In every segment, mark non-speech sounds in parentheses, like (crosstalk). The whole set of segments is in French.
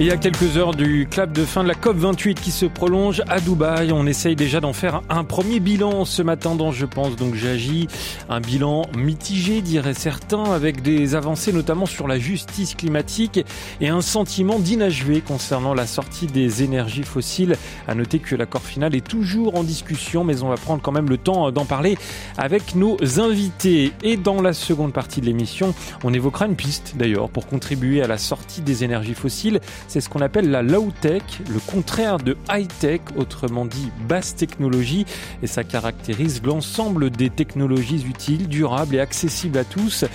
Il y a quelques heures du clap de fin de la COP28 qui se prolonge à Dubaï. On essaye déjà d'en faire un premier bilan ce matin dans Je pense donc j'agis. Un bilan mitigé, diraient certains, avec des avancées notamment sur la justice climatique et un sentiment d'inachevé concernant la sortie des énergies fossiles. À noter que l'accord final est toujours en discussion, mais on va prendre quand même le temps d'en parler avec nos invités. Et dans la seconde partie de l'émission, on évoquera une piste d'ailleurs pour contribuer à la sortie des énergies fossiles. C'est ce qu'on appelle la low-tech, le contraire de high-tech, autrement dit basse technologie, et ça caractérise l'ensemble des technologies utiles, durables et accessibles à tous.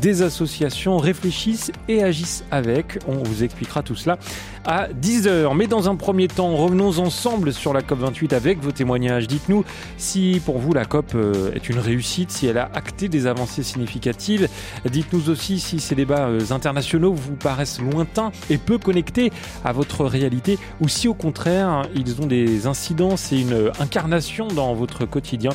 Des associations réfléchissent et agissent avec. On vous expliquera tout cela à 10h. Mais dans un premier temps, revenons ensemble sur la COP28 avec vos témoignages. Dites-nous si pour vous la COP euh, est une réussite, si elle a acté des avancées significatives. Dites-nous aussi si ces débats euh, internationaux vous paraissent lointains et peu connectés à votre réalité ou si au contraire ils ont des incidences et une incarnation dans votre quotidien.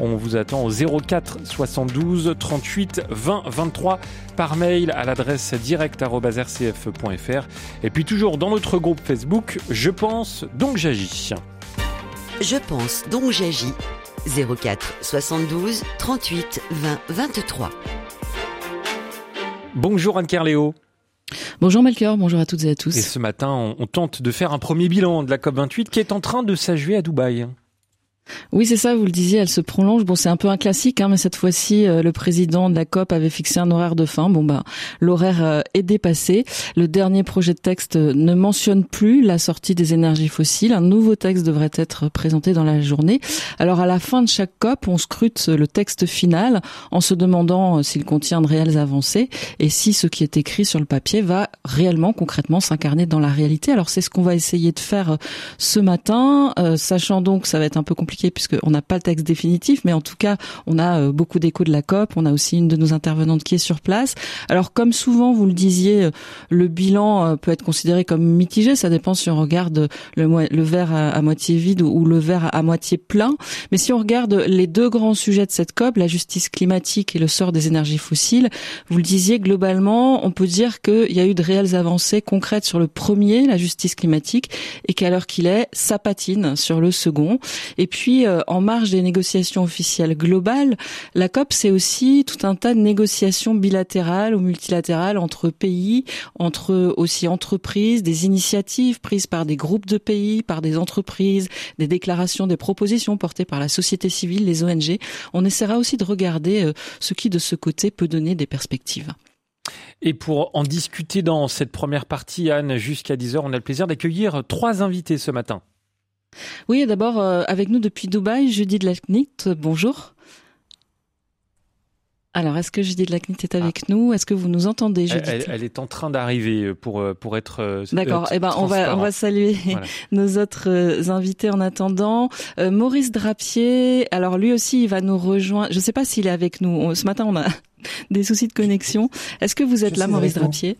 On vous attend au 04 72 38 20 23 par mail à l'adresse direct.rcf.fr et puis toujours dans notre groupe Facebook Je pense donc j'agis. Je pense donc j'agis 04 72 38 20 23. Bonjour Anne Kerléo. Bonjour Melchior, bonjour à toutes et à tous. Et ce matin, on, on tente de faire un premier bilan de la COP28 qui est en train de s'achever à Dubaï. Oui, c'est ça, vous le disiez, elle se prolonge. Bon, c'est un peu un classique, hein, mais cette fois-ci, euh, le président de la COP avait fixé un horaire de fin. Bon, bah, l'horaire euh, est dépassé. Le dernier projet de texte euh, ne mentionne plus la sortie des énergies fossiles. Un nouveau texte devrait être présenté dans la journée. Alors, à la fin de chaque COP, on scrute le texte final en se demandant s'il contient de réelles avancées et si ce qui est écrit sur le papier va réellement, concrètement, s'incarner dans la réalité. Alors, c'est ce qu'on va essayer de faire ce matin, sachant donc que ça va être un peu compliqué puisqu'on n'a pas le texte définitif, mais en tout cas, on a euh, beaucoup d'échos de la COP. On a aussi une de nos intervenantes qui est sur place. Alors, comme souvent, vous le disiez, euh, le bilan euh, peut être considéré comme mitigé. Ça dépend si on regarde le, verre à, moitié vide ou, le verre à, moitié plein. Mais si on regarde les deux grands sujets de cette COP, la justice climatique et le sort des énergies fossiles, vous le disiez, globalement, on peut dire qu'il y a eu de réelles avancées concrètes sur le premier, la justice climatique, et qu'à l'heure qu'il est, ça patine sur le second. Et puis, euh, en marge des négociations officielles globales, la COP, c'est aussi tout un tas de négociations bilatérales ou multilatérales entre pays, entre aussi entreprises, des initiatives prises par des groupes de pays, par des entreprises, des déclarations, des propositions portées par la société civile, les ONG. On essaiera aussi de regarder euh, ce qui, de ce côté, peut donner des perspectives. Et pour en discuter dans cette première partie, Anne, jusqu'à 10h, on a le plaisir d'accueillir trois invités ce matin. Oui, d'abord, euh, avec nous depuis Dubaï, Judith Lacnit, bonjour. Alors, est-ce que Judith Lacnit est avec ah. nous? Est-ce que vous nous entendez, Judith? elle, est en train d'arriver pour euh, pour être. Euh, D'accord. eh ben, on va on va saluer (laughs) nos autres invités en attendant. Maurice Drapier. Alors lui aussi, il va nous rejoindre. Je ne sais pas s'il est avec nous. ce matin, on a (laughs) des soucis de connexion. Est-ce que vous êtes là, Maurice Drapier?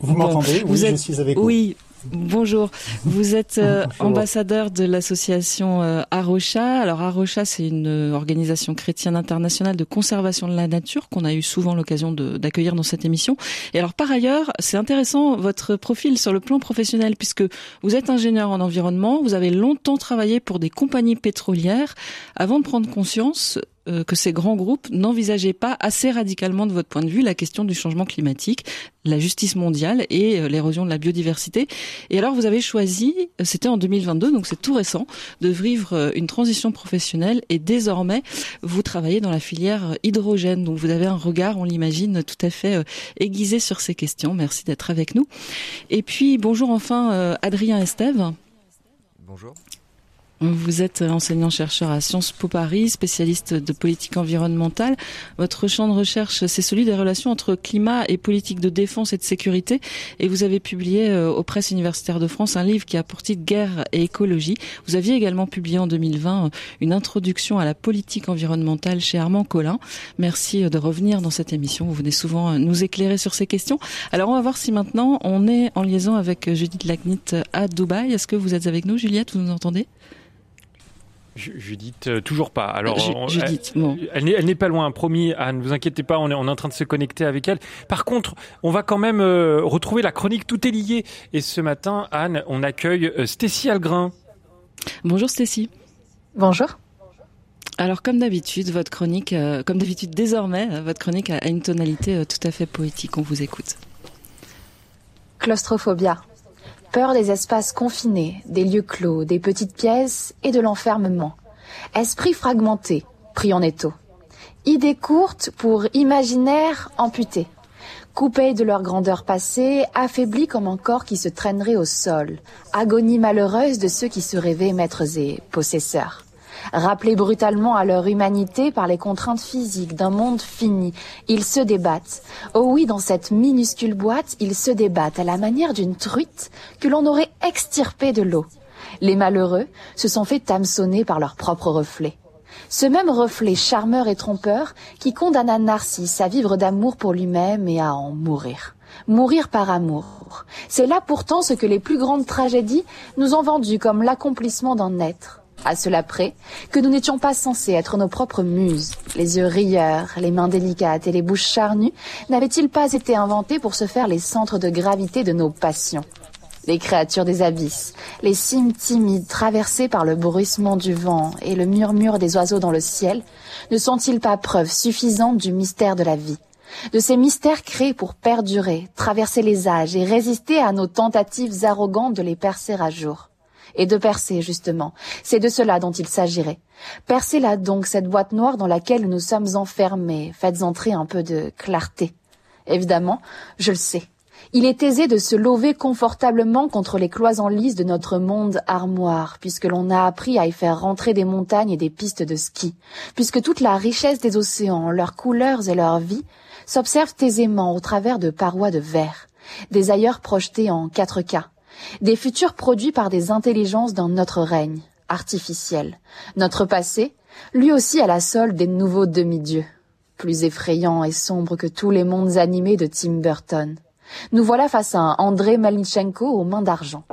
Vous, m'entendez? Oui, je suis avec vous. Oui. Bonjour, vous êtes euh, ambassadeur de l'association euh, Arocha. Alors Arocha, c'est une euh, organisation chrétienne internationale de conservation de la nature qu'on a eu souvent l'occasion d'accueillir dans cette émission. Et alors par ailleurs, c'est intéressant votre profil sur le plan professionnel puisque vous êtes ingénieur en environnement, vous avez longtemps travaillé pour des compagnies pétrolières avant de prendre conscience euh, que ces grands groupes n'envisageaient pas assez radicalement de votre point de vue la question du changement climatique, la justice mondiale et euh, l'érosion de la biodiversité. Et alors vous avez choisi, euh, c'était en 2022, donc c'est tout récent, de vivre une transition professionnelle et désormais vous travaillez dans la filière hydrogène. Donc vous avez un regard, on l'imagine, tout à fait aiguisé sur ces questions. Merci d'être avec nous. Et puis bonjour enfin Adrien Estève. Bonjour. Vous êtes enseignant-chercheur à Sciences Po Paris, spécialiste de politique environnementale. Votre champ de recherche, c'est celui des relations entre climat et politique de défense et de sécurité. Et vous avez publié euh, aux presses universitaires de France un livre qui a pour titre Guerre et écologie. Vous aviez également publié en 2020 euh, une introduction à la politique environnementale chez Armand Collin. Merci euh, de revenir dans cette émission. Vous venez souvent nous éclairer sur ces questions. Alors on va voir si maintenant on est en liaison avec Judith Lagnit à Dubaï. Est-ce que vous êtes avec nous, Juliette? Vous nous entendez? Judith, toujours pas. Alors, Judith, elle, elle n'est pas loin, promis. Anne, ne vous inquiétez pas, on est, on est en train de se connecter avec elle. Par contre, on va quand même retrouver la chronique Tout est lié. Et ce matin, Anne, on accueille Stécie Algrin. Bonjour Stécie. Bonjour. Alors comme d'habitude, votre chronique, euh, comme d'habitude désormais, euh, votre chronique a une tonalité euh, tout à fait poétique. On vous écoute. Claustrophobia. Peur des espaces confinés, des lieux clos, des petites pièces et de l'enfermement. Esprit fragmenté, pris en étau. Idées courtes pour imaginaire amputé. Coupés de leur grandeur passée, affaiblis comme un corps qui se traînerait au sol. Agonie malheureuse de ceux qui se rêvaient maîtres et possesseurs. Rappelés brutalement à leur humanité par les contraintes physiques d'un monde fini, ils se débattent. Oh oui, dans cette minuscule boîte, ils se débattent à la manière d'une truite que l'on aurait extirpée de l'eau. Les malheureux se sont fait hameçonner par leur propre reflet. Ce même reflet charmeur et trompeur qui condamna Narcisse à vivre d'amour pour lui-même et à en mourir. Mourir par amour. C'est là pourtant ce que les plus grandes tragédies nous ont vendu comme l'accomplissement d'un être. À cela près que nous n'étions pas censés être nos propres muses. Les yeux rieurs, les mains délicates et les bouches charnues n'avaient-ils pas été inventés pour se faire les centres de gravité de nos passions? Les créatures des abysses, les cimes timides traversées par le bruissement du vent et le murmure des oiseaux dans le ciel, ne sont-ils pas preuves suffisantes du mystère de la vie? De ces mystères créés pour perdurer, traverser les âges et résister à nos tentatives arrogantes de les percer à jour. Et de percer, justement, c'est de cela dont il s'agirait. Percez là donc cette boîte noire dans laquelle nous sommes enfermés, faites entrer un peu de clarté. Évidemment, je le sais, il est aisé de se lever confortablement contre les cloisons lisses de notre monde armoire, puisque l'on a appris à y faire rentrer des montagnes et des pistes de ski, puisque toute la richesse des océans, leurs couleurs et leur vie s'observent aisément au travers de parois de verre, des ailleurs projetés en 4K, des futurs produits par des intelligences dans notre règne, artificiel, notre passé, lui aussi à la solde des nouveaux demi-dieux, plus effrayants et sombres que tous les mondes animés de Tim Burton. Nous voilà face à un André Malinchenko aux mains d'argent,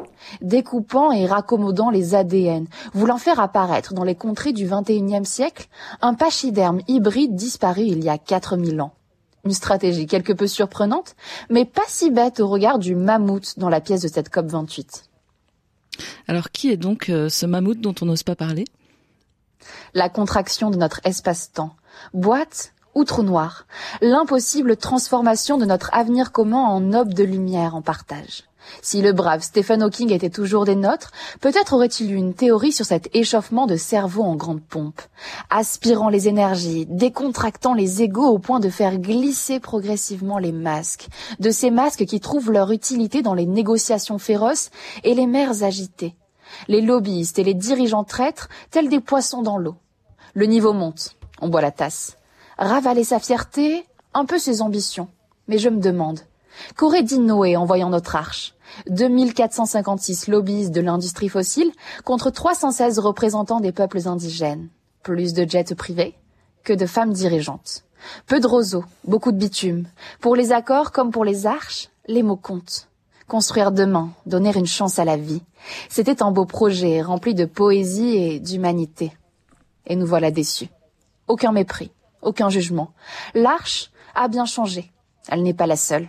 découpant et raccommodant les ADN, voulant faire apparaître dans les contrées du XXIe siècle un pachyderme hybride disparu il y a 4000 ans. Une stratégie quelque peu surprenante, mais pas si bête au regard du mammouth dans la pièce de cette COP 28. Alors qui est donc euh, ce mammouth dont on n'ose pas parler? La contraction de notre espace-temps. Boîte ou trou noir, l'impossible transformation de notre avenir commun en aube de lumière en partage. Si le brave Stephen Hawking était toujours des nôtres, peut-être aurait-il eu une théorie sur cet échauffement de cerveau en grande pompe, aspirant les énergies, décontractant les égaux au point de faire glisser progressivement les masques, de ces masques qui trouvent leur utilité dans les négociations féroces et les mers agitées, les lobbyistes et les dirigeants traîtres tels des poissons dans l'eau. Le niveau monte, on boit la tasse. Ravaler sa fierté, un peu ses ambitions. Mais je me demande, qu'aurait dit Noé en voyant notre arche? 2456 lobbies de l'industrie fossile contre 316 représentants des peuples indigènes. Plus de jets privés que de femmes dirigeantes. Peu de roseaux, beaucoup de bitume. Pour les accords comme pour les arches, les mots comptent. Construire demain, donner une chance à la vie. C'était un beau projet rempli de poésie et d'humanité. Et nous voilà déçus. Aucun mépris, aucun jugement. L'arche a bien changé. Elle n'est pas la seule.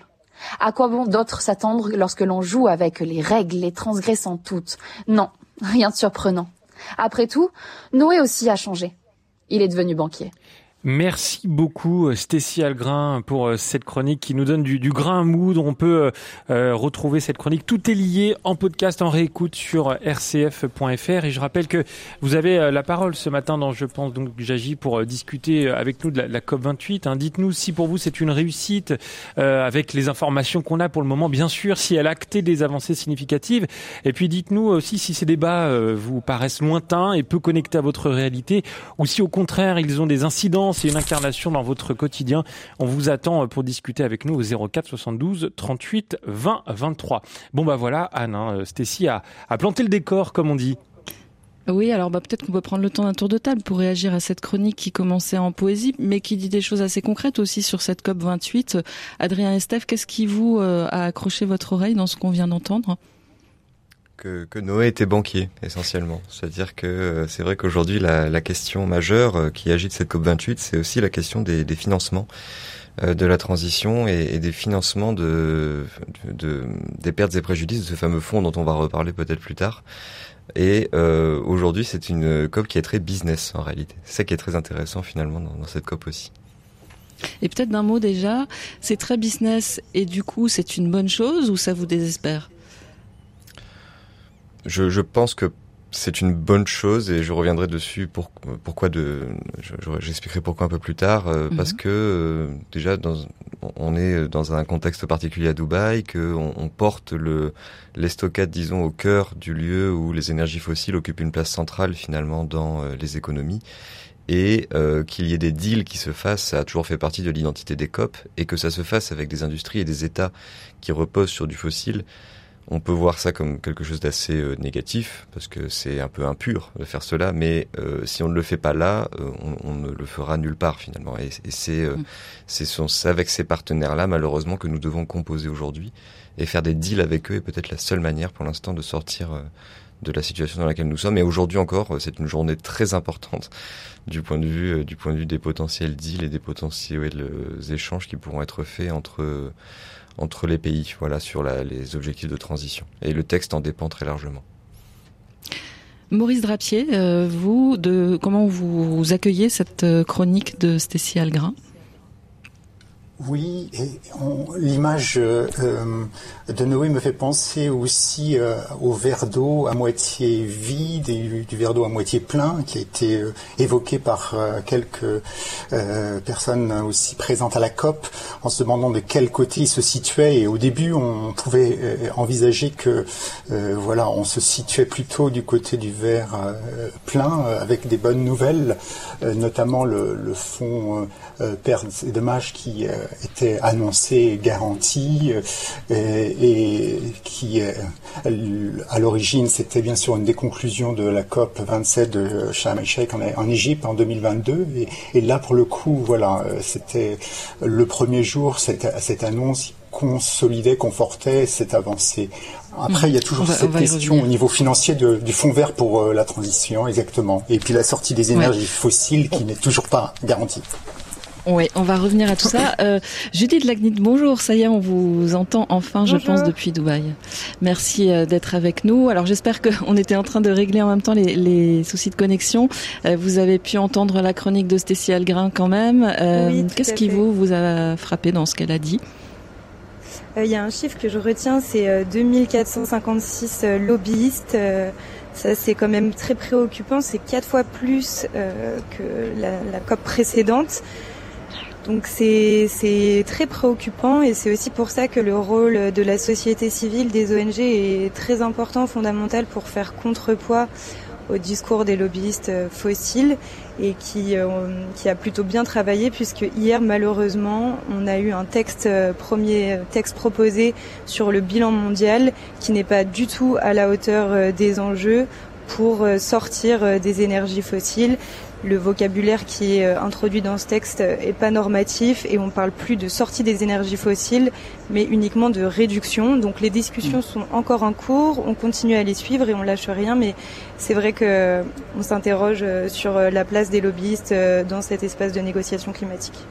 À quoi bon d'autres s'attendre lorsque l'on joue avec les règles, les transgressant toutes? Non, rien de surprenant. Après tout, Noé aussi a changé. Il est devenu banquier. Merci beaucoup Stécie Algrin pour euh, cette chronique qui nous donne du, du grain à moudre. On peut euh, euh, retrouver cette chronique. Tout est lié en podcast, en réécoute sur rcf.fr. Et je rappelle que vous avez la parole ce matin dans Je pense donc j'agis pour discuter avec nous de la, COP 28. Hein. Dites-nous si pour vous c'est une réussite avec les informations qu'on a pour le moment, bien sûr, si elle a acté des avancées significatives. Et puis dites-nous aussi si ces débats vous paraissent lointains et peu connectés à votre réalité, ou si au contraire ils ont des incidences c'est une incarnation dans votre quotidien. On vous attend pour discuter avec nous au 04 72 38 20 23. Bon bah voilà, Anne, hein, Stécie a, planté le décor comme on dit. Oui, alors bah, peut-être qu'on peut prendre le temps d'un tour de table pour réagir à cette chronique qui commençait en poésie, mais qui dit des choses assez concrètes aussi sur cette COP 28. Adrien et Steph, qu'est-ce qui vous euh, a accroché votre oreille dans ce qu'on vient d'entendre? Que, Noé était banquier essentiellement. C'est-à-dire que euh, c'est vrai qu'aujourd'hui la, question majeure euh, qui agite cette COP 28, c'est aussi la question des, financements euh, de la transition et, des financements de, de, des pertes et préjudices de ce fameux fonds dont on va reparler peut-être plus tard. Et aujourd'hui, c'est une COP qui est très business en réalité. C'est ça qui est très intéressant finalement dans cette COP aussi. Et peut-être d'un mot déjà, c'est très business et du coup c'est une bonne chose ou ça vous désespère? Je, je, pense que c'est une bonne chose et je reviendrai dessus pour, pourquoi de j'expliquerai pourquoi un peu plus tard euh, mm-hmm. parce que euh, déjà dans, on est dans un contexte particulier à Dubaï que on, on porte le l'estocade disons au cœur du lieu où les énergies fossiles occupent une place centrale finalement dans euh, les économies et euh, qu'il y ait des deals qui se fassent, ça a toujours fait partie de l'identité des COP, et que ça se fasse avec des industries et des États qui reposent sur du fossile, on peut voir ça comme quelque chose d'assez euh, négatif, parce que c'est un peu impur de faire cela, mais euh, si on ne le fait pas là, euh, on, on, ne le fera nulle part finalement. Et, et c'est euh, mm. avec ces partenaires-là, malheureusement, que nous devons composer aujourd'hui, et faire des deals avec eux est peut-être la seule manière pour l'instant de sortir de la situation dans laquelle nous sommes. Et aujourd'hui encore, c'est une journée très importante du point de vue du point de vue des potentiels deals et des potentiels échanges qui pourront être faits entre entre les pays, voilà, sur les objectifs de transition. Et le texte en dépend très largement. Maurice Drapier, euh, vous, de comment vous accueillez cette euh, chronique de Stécie Algrin? Oui, l'image euh, de Noé me fait penser aussi euh, au verre d'eau à moitié vide et du verre d'eau à moitié plein qui a été euh, évoqué par euh, quelques euh, personnes aussi présentes à la COP en se demandant de quel côté il se situait. Et au début, on pouvait euh, envisager que voilà, on se situait plutôt du côté du verre plein avec des bonnes nouvelles, notamment le, le fonds pertes et dommages qui était annoncé et garanti et, et qui à l'origine c'était bien sûr une des conclusions de la COP 27 de Sharm el-Sheikh en, Égypte en 2022 et, et, là pour le coup voilà c'était le premier jour cette, cette annonce consolidait, confortait cette avancée. Après, il y a toujours va, cette question au niveau financier de, du fonds vert pour euh, la transition, exactement. Et puis la sortie des énergies ouais. fossiles qui n'est toujours pas garantie. Oui, on va revenir à tout ça. Euh, Judith Lagnit, bonjour. Ça y est, on vous entend enfin, bonjour. je pense, depuis Dubaï. Merci euh, d'être avec nous. Alors, j'espère qu'on (laughs) était en train de régler en même temps les, les soucis de connexion. Euh, vous avez pu entendre la chronique de Stécie Algrin quand même. Euh, oui, Qu'est-ce qui vous, vous a frappé dans ce qu'elle a dit? Il y a un chiffre que je retiens, c'est 2456 lobbyistes. Ça, c'est quand même très préoccupant. C'est quatre fois plus que la, la COP précédente. Donc c'est très préoccupant et c'est aussi pour ça que le rôle de la société civile, des ONG est très important, fondamental pour faire contrepoids au discours des lobbyistes fossiles et qui, euh, qui a plutôt bien travaillé puisque hier malheureusement on a eu un texte premier texte proposé sur le bilan mondial qui n'est pas du tout à la hauteur des enjeux pour sortir des énergies fossiles le vocabulaire qui est euh, introduit dans ce texte est pas normatif et on parle plus de sortie des énergies fossiles, mais uniquement de réduction. Donc les discussions sont encore en cours, on continue à les suivre et on lâche rien, mais c'est vrai que on s'interroge euh, sur euh, la place des lobbyistes dans cet espace de négociation climatique.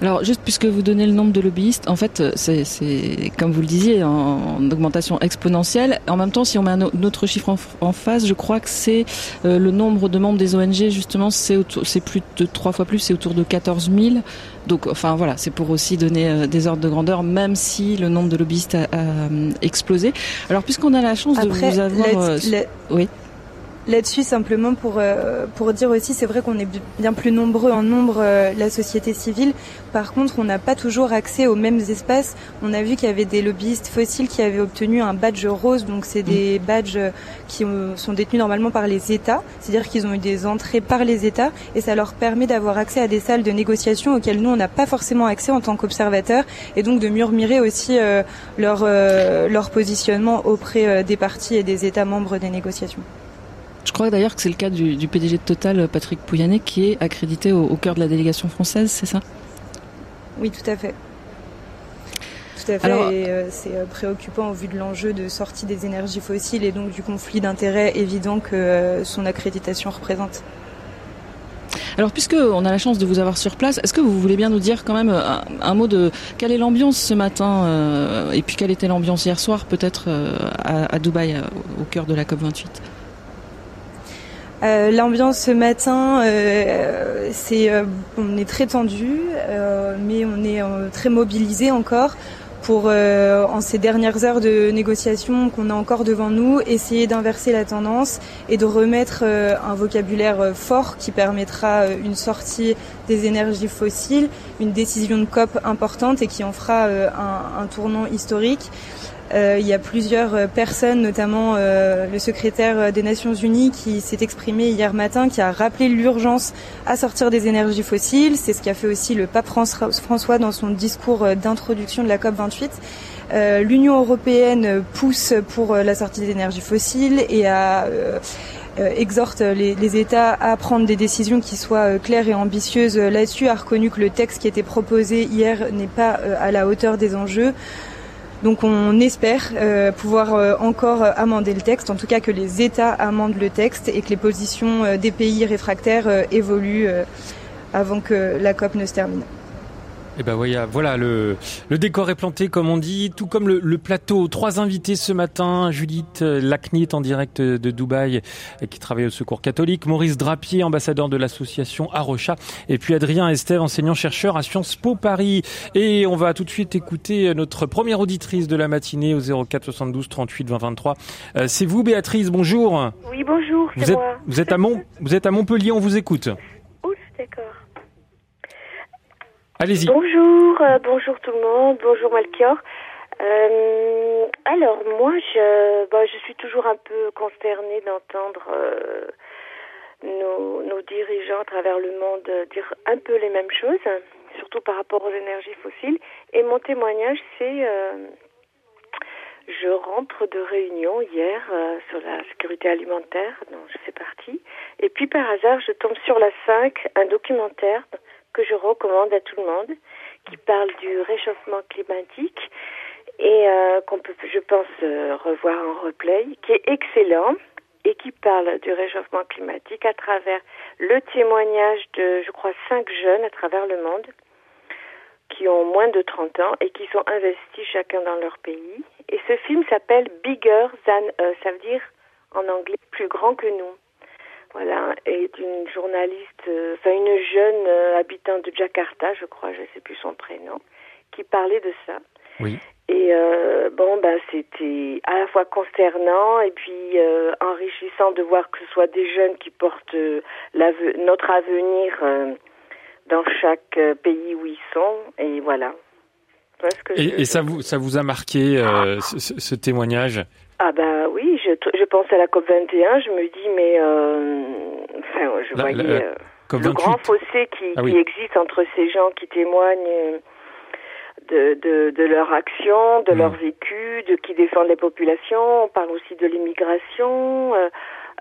Alors, juste puisque vous donnez le nombre de lobbyistes, en fait, c'est comme vous le disiez, en, en, augmentation exponentielle. En même temps, si on met un autre chiffre en, en face, je crois que c'est euh, le nombre de membres des ONG, justement, c'est plus de trois fois plus, c'est autour de 14 000. Donc, enfin voilà, c'est pour aussi donner euh, des ordres de grandeur, même si le nombre de lobbyistes a, a euh, explosé. Alors, puisqu'on a la chance Après, de vous avoir... oui là-dessus simplement pour euh, pour dire aussi c'est vrai qu'on est bien plus nombreux en nombre euh, la société civile. Par contre on n'a pas toujours accès aux mêmes espaces. On a vu qu'il y avait des lobbyistes fossiles qui avaient obtenu un badge rose. Donc c'est des mmh. badges qui sont détenus normalement par les États. C'est-à-dire qu'ils ont eu des entrées par les États. Et ça leur permet d'avoir accès à des salles de négociation auxquelles nous on n'a pas forcément accès en tant qu'observateurs. Et donc de murmurer aussi euh, leur euh, leur positionnement auprès euh, des partis et des États membres des négociations. Je crois d'ailleurs que c'est le cas du, du, PDG de Total, Patrick Pouyanné, qui est accrédité au, au cœur de la délégation française, c'est ça? Oui, tout à fait. Tout à fait, et c'est préoccupant au vu de l'enjeu de sortie des énergies fossiles et donc du conflit d'intérêts évident que son accréditation représente. Alors, puisque on a la chance de vous avoir sur place, est-ce que vous voulez bien nous dire quand même euh, un, mot de quelle est l'ambiance ce matin euh, et puis quelle était l'ambiance hier soir, peut-être euh, à, Dubaï, au cœur de la COP 28 L'ambiance ce matin, c'est on est très tendu, mais on est très mobilisé encore pour, euh, en ces dernières heures de négociation qu'on a encore devant nous, essayer d'inverser la tendance et de remettre euh, un vocabulaire euh, fort qui permettra une sortie des énergies fossiles, une décision de COP importante et qui en fera un tournant historique. Euh, il y a plusieurs euh, personnes, notamment euh, le secrétaire des Nations Unies qui s'est exprimé hier matin, qui a rappelé l'urgence à sortir des énergies fossiles. C'est ce qu'a fait aussi le pape François dans son discours d'introduction de la COP 28. L'Union européenne pousse pour la sortie des énergies fossiles et exhorte les, les, États à prendre des décisions qui soient claires et ambitieuses là-dessus, a reconnu que le texte qui était proposé hier n'est pas à la hauteur des enjeux. Donc on espère euh, pouvoir euh, encore euh, amender le texte, en tout cas que les États amendent le texte et que les positions des pays réfractaires évoluent avant que la COP ne se termine. Et eh ben voilà, voilà le, le décor est planté comme on dit, tout comme le, le plateau. Trois invités ce matin, Judith Lacny est en direct de Dubaï qui travaille au Secours catholique, Maurice Drapier, ambassadeur de l'association Arocha, et puis Adrien Estève, enseignant-chercheur à Sciences Po Paris. Et on va tout de suite écouter notre première auditrice de la matinée au 04 72 38 20 23. C'est vous Béatrice, bonjour. Oui, bonjour, vous êtes, moi. Vous êtes, à Mont, vous êtes à Montpellier, on vous écoute. d'accord. Bonjour, euh, bonjour tout le monde, bonjour Malchior. Euh, alors moi, je, bah, je suis toujours un peu consternée d'entendre euh, nos, nos, dirigeants à travers le monde dire un peu les mêmes choses, surtout par rapport aux énergies fossiles. Et mon témoignage, c'est je rentre de réunion hier sur la sécurité alimentaire, dont je fais partie, et puis par hasard, je tombe sur la 5, un documentaire que je recommande à tout le monde, qui parle du réchauffement climatique et euh, qu'on peut, je pense, euh, revoir en replay, qui est excellent et qui parle du réchauffement climatique à travers le témoignage de, je crois, cinq jeunes à travers le monde qui ont moins de 30 ans et qui sont investis chacun dans leur pays. Et ce film s'appelle Bigger Than Us, ça veut dire en anglais plus grand que nous voilà, est une journaliste, euh, enfin une jeune euh, habitante de Jakarta, je crois, je ne sais plus son prénom, qui parlait de ça. Oui. Et euh, bon, ben c'était à la fois consternant et puis euh, enrichissant de voir que ce soit des jeunes qui portent notre avenir dans chaque pays où ils sont. Et voilà. et, et ça vous ça vous a marqué ce, ce témoignage? Ah ben oui, je, je pense à la COP 21, je me dis mais euh, enfin, je voyais euh, le grand fossé qui, ah qui, existe entre ces gens qui témoignent de, de, de leur action, de hmm. leur vécu, de qui défendent les populations. On parle aussi de l'immigration. Euh,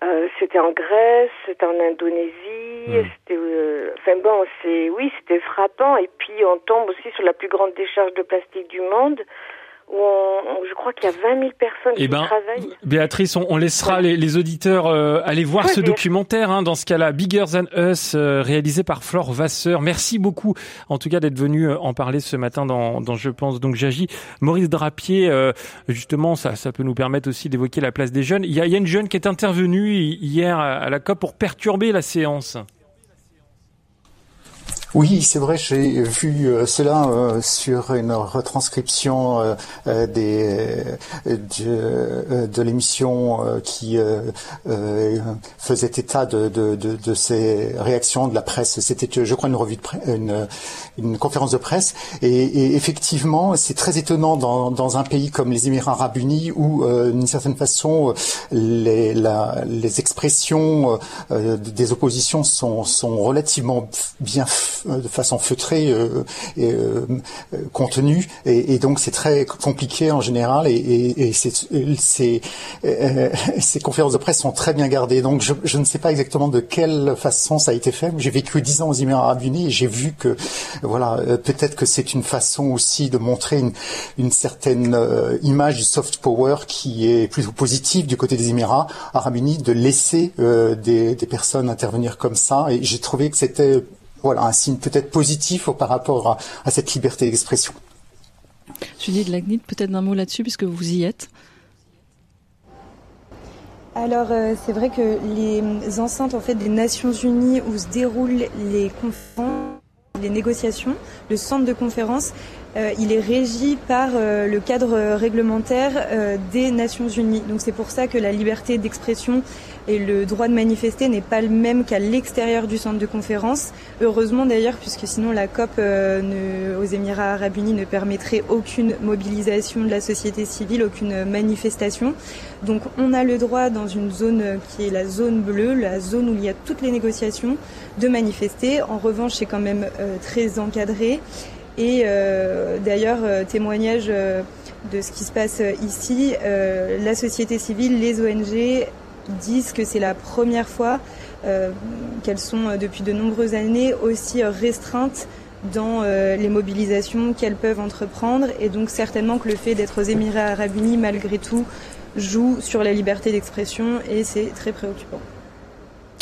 euh c'était en Grèce, c'était en Indonésie, hmm. c'était euh, enfin bon, c'est oui, c'était frappant et puis on tombe aussi sur la plus grande décharge de plastique du monde je crois qu'il y a 20 000 personnes eh qui ben, travaillent. Béatrice, on, laissera les, auditeurs euh, aller voir ce documentaire, hein, dans ce cas-là, Bigger Than Us, euh, réalisé par Flore Vasseur. Merci beaucoup, en tout cas, d'être venu euh, en parler ce matin dans, dans Je pense donc j'agis. Maurice Drapier, justement, ça, ça peut nous permettre aussi d'évoquer la place des jeunes. Il y a, il y a une jeune qui est intervenue hier à la COP pour perturber la séance. Oui, c'est vrai, j'ai vu euh, cela euh, sur une retranscription euh, des, de, l'émission qui faisait état de, ces réactions de la presse. C'était, je crois, une revue de presse, une, conférence de presse. Et, effectivement, c'est très étonnant dans, un pays comme les Émirats Arabes Unis où, d'une certaine façon, les, la, les expressions des oppositions sont, sont relativement bien de façon feutrée et, contenue, et, donc c'est très compliqué en général, et, ces, (laughs) ces conférences de presse sont très bien gardées. Donc je, ne sais pas exactement de quelle façon ça a été fait. J'ai vécu dix ans aux Émirats Arabes Unis et j'ai vu que voilà, peut-être que c'est une façon aussi de montrer une, une certaine image du soft power qui est plutôt positive du côté des Émirats Arabes Unis de laisser euh, des, personnes intervenir comme ça. Et j'ai trouvé que c'était voilà un signe peut-être positif par rapport à, cette liberté d'expression. Judith Lagnit, peut-être un mot là-dessus puisque vous y êtes. Alors euh, c'est vrai que les enceintes en fait des Nations Unies où se déroulent les conférences, les négociations, le centre de conférence euh, il est régi par euh, le cadre réglementaire euh, des Nations Unies. Donc c'est pour ça que la liberté d'expression et le droit de manifester n'est pas le même qu'à l'extérieur du centre de conférence. Heureusement d'ailleurs, puisque sinon la COP aux Émirats arabes unis ne permettrait aucune mobilisation de la société civile, aucune manifestation. Donc on a le droit dans une zone qui est la zone bleue, la zone où il y a toutes les négociations, de manifester. En revanche, c'est quand même très encadré. Et euh, d'ailleurs, euh, témoignage euh, de ce qui se passe ici, la société civile, les ONG disent que c'est la première fois qu'elles sont depuis de nombreuses années aussi restreintes dans les mobilisations qu'elles peuvent entreprendre et donc certainement que le fait d'être aux Émirats arabes unis malgré tout joue sur la liberté d'expression et c'est très préoccupant.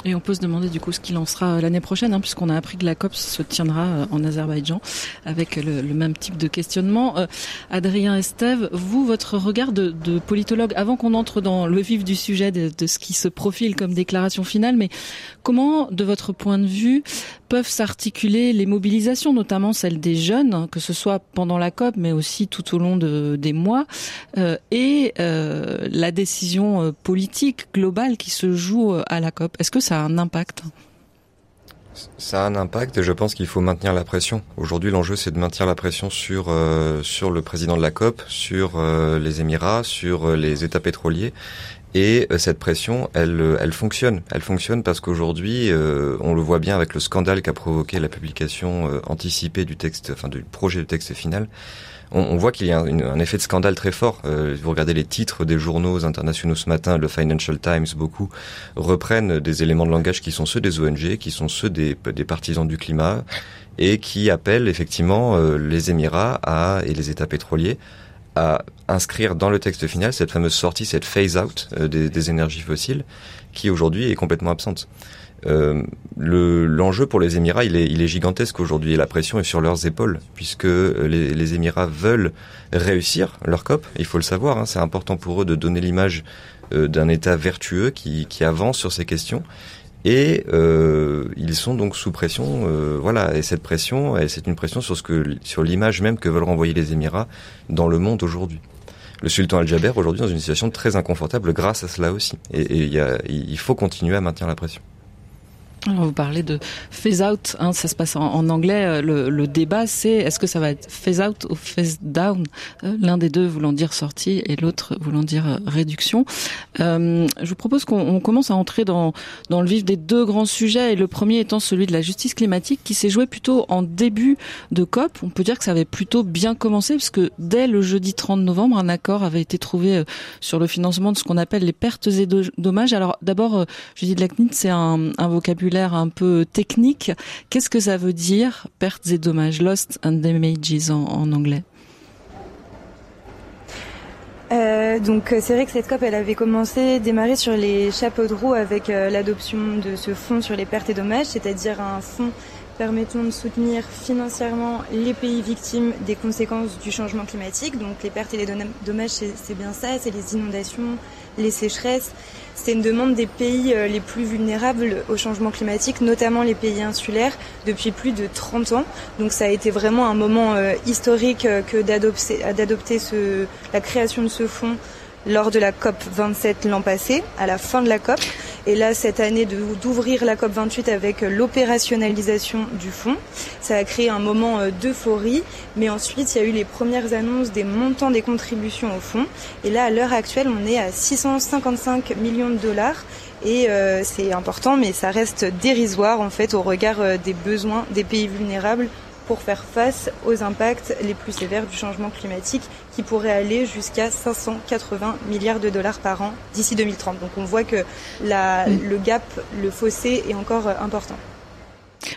Et on peut se demander du coup ce qu'il en sera euh, l'année prochaine, hein, puisqu'on a appris que la COP se tiendra euh, en Azerbaïdjan avec le, même type de questionnement. Euh, Adrien Estève, vous, votre regard de, politologue, avant qu'on entre dans le vif du sujet de, ce qui se profile comme déclaration finale, mais comment, de votre point de vue, peuvent s'articuler les mobilisations, notamment celles des jeunes, hein, que ce soit pendant la COP, mais aussi tout au long de, des mois, euh, et euh, la décision euh, politique globale qui se joue à la COP. Est-ce que ça a un impact? Ça a un impact et je pense qu'il faut maintenir la pression. Aujourd'hui, l'enjeu, c'est de maintenir la pression sur sur le président de la COP, sur les Émirats, sur les États pétroliers et euh, cette pression, elle, euh, elle fonctionne. Elle fonctionne parce qu'aujourd'hui, euh, on le voit bien avec le scandale qu'a provoqué la publication anticipée du texte, enfin du projet de texte final. On, on voit qu'il y a un, un, effet de scandale très fort. vous regardez les titres des journaux internationaux ce matin, le Financial Times, beaucoup reprennent des éléments de langage qui sont ceux des ONG, qui sont ceux des, des partisans du climat, et qui appellent effectivement les Émirats à, et les États pétroliers à inscrire dans le texte final cette fameuse sortie, cette phase-out euh, des, énergies fossiles, qui aujourd'hui est complètement absente. Euh, l'enjeu pour les Émirats, il est, il est gigantesque aujourd'hui et la pression est sur leurs épaules puisque les, les Émirats veulent réussir leur COP. Il faut le savoir, hein, c'est important pour eux de donner l'image euh, d'un État vertueux qui, qui avance sur ces questions et euh, ils sont donc sous pression, euh, voilà. Et cette pression, c'est une pression sur ce que, sur l'image même que veulent renvoyer les Émirats dans le monde aujourd'hui. Le sultan Al-Jaber aujourd'hui dans une situation très inconfortable grâce à cela aussi. Et, y a, il faut continuer à maintenir la pression. Alors vous parlez de phase out, hein, ça se passe en, anglais. Euh, le, le débat, c'est est-ce que ça va être phase out ou phase down? Euh, L'un des deux voulant dire sortie et l'autre voulant dire euh, réduction. Je vous propose qu'on commence à entrer dans, dans le vif des deux grands sujets. Et le premier étant celui de la justice climatique qui s'est joué plutôt en début de COP. On peut dire que ça avait plutôt bien commencé parce que dès le jeudi 30 novembre, un accord avait été trouvé sur le financement de ce qu'on appelle les pertes et dommages. Alors d'abord, je dis de l'acnite, c'est un, un vocabulaire un peu technique. Qu'est-ce que ça veut dire pertes et dommages, lost and damages en, anglais? Euh, donc c'est vrai que cette COP elle avait commencé, démarré sur les chapeaux de roue avec euh, l'adoption de ce fonds sur les pertes et dommages, c'est-à-dire un fonds permettant de soutenir financièrement les pays victimes des conséquences du changement climatique. Donc les pertes et les dommages c'est bien ça, c'est les inondations, les sécheresses, c'est une demande des pays euh, les plus vulnérables au changement climatique, notamment les pays insulaires, depuis plus de 30 ans. Donc ça a été vraiment un moment euh, historique euh, que d'adopter la création de ce fonds lors de la COP 27 l'an passé, à la fin de la COP. Et là, cette année, d'ouvrir la COP 28 avec l'opérationnalisation du fonds. Ça a créé un moment euh, d'euphorie, mais ensuite, il y a eu les premières annonces des montants des contributions au fonds. Et là, à l'heure actuelle, on est à 655 millions de dollars Et c'est important, mais ça reste dérisoire en fait au regard des besoins des pays vulnérables pour faire face aux impacts les plus sévères du changement climatique qui pourrait aller jusqu'à 580 milliards de dollars par an d'ici 2030. Donc on voit que le gap, le fossé est encore important.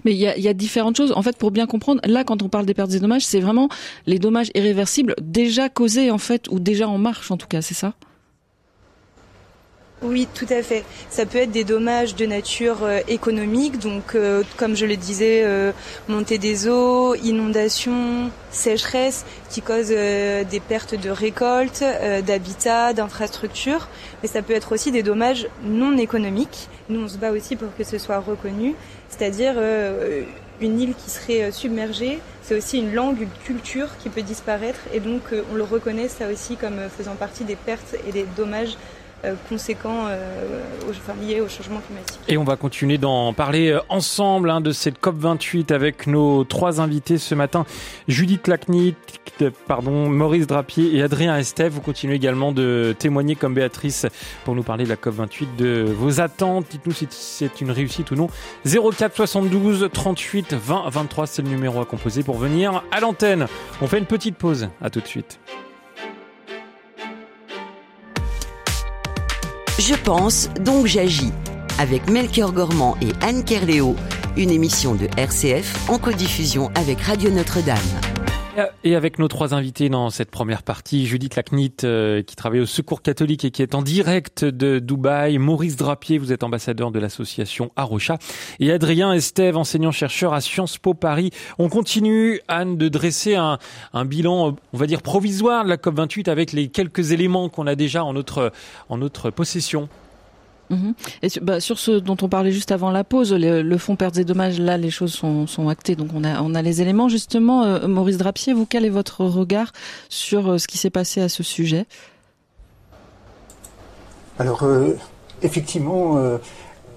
Mais il y a, y a, différentes choses. En fait, pour bien comprendre, là, quand on parle des pertes et dommages, c'est vraiment les dommages irréversibles déjà causés, en fait, ou déjà en marche, en tout cas, c'est ça? Oui, tout à fait. Ça peut être des dommages de nature euh, économique, donc euh, comme je le disais, euh, montée des eaux, inondations, sécheresse, qui causent des pertes de récoltes, d'habitat, d'infrastructures. Mais ça peut être aussi des dommages non économiques. Nous, on se bat aussi pour que ce soit reconnu, c'est-à-dire une île qui serait submergée, c'est aussi une langue, une culture qui peut disparaître, et donc on le reconnaît ça aussi comme faisant partie des pertes et des dommages conséquents euh, liés au changement climatique. Et on va continuer d'en parler euh, ensemble hein, de cette COP28 avec nos trois invités ce matin. Judith Lacnit, pardon, Maurice Drapier et Adrien Estève. Vous continuez également de témoigner comme Béatrice pour nous parler de la COP28, de vos attentes. Dites-nous si c'est une réussite ou non. 04 72 38 20 23, c'est le numéro à composer pour venir à l'antenne. On fait une petite pause. À tout de suite. Je pense, donc j'agis. Avec Melchior Gormand et Anne Kerléo, une émission de RCF en codiffusion avec Radio Notre-Dame. Et avec nos trois invités dans cette première partie, Judith Lacnit, euh, qui travaille au Secours catholique et qui est en direct de Dubaï, Maurice Drapier, vous êtes ambassadeur de l'association Arocha, et Adrien Estève, enseignant-chercheur à Sciences Po Paris. On continue, Anne, de dresser un, un, bilan, on va dire, provisoire de la COP28 avec les quelques éléments qu'on a déjà en notre, en notre possession. Mhm. Et bah, sur ce dont on parlait juste avant la pause, le, fonds pertes et dommages, là, les choses sont, actées, donc on a, on a les éléments. Justement, euh, Maurice Drapier, vous, quel est votre regard sur euh, ce qui s'est passé à ce sujet? Alors, euh, effectivement,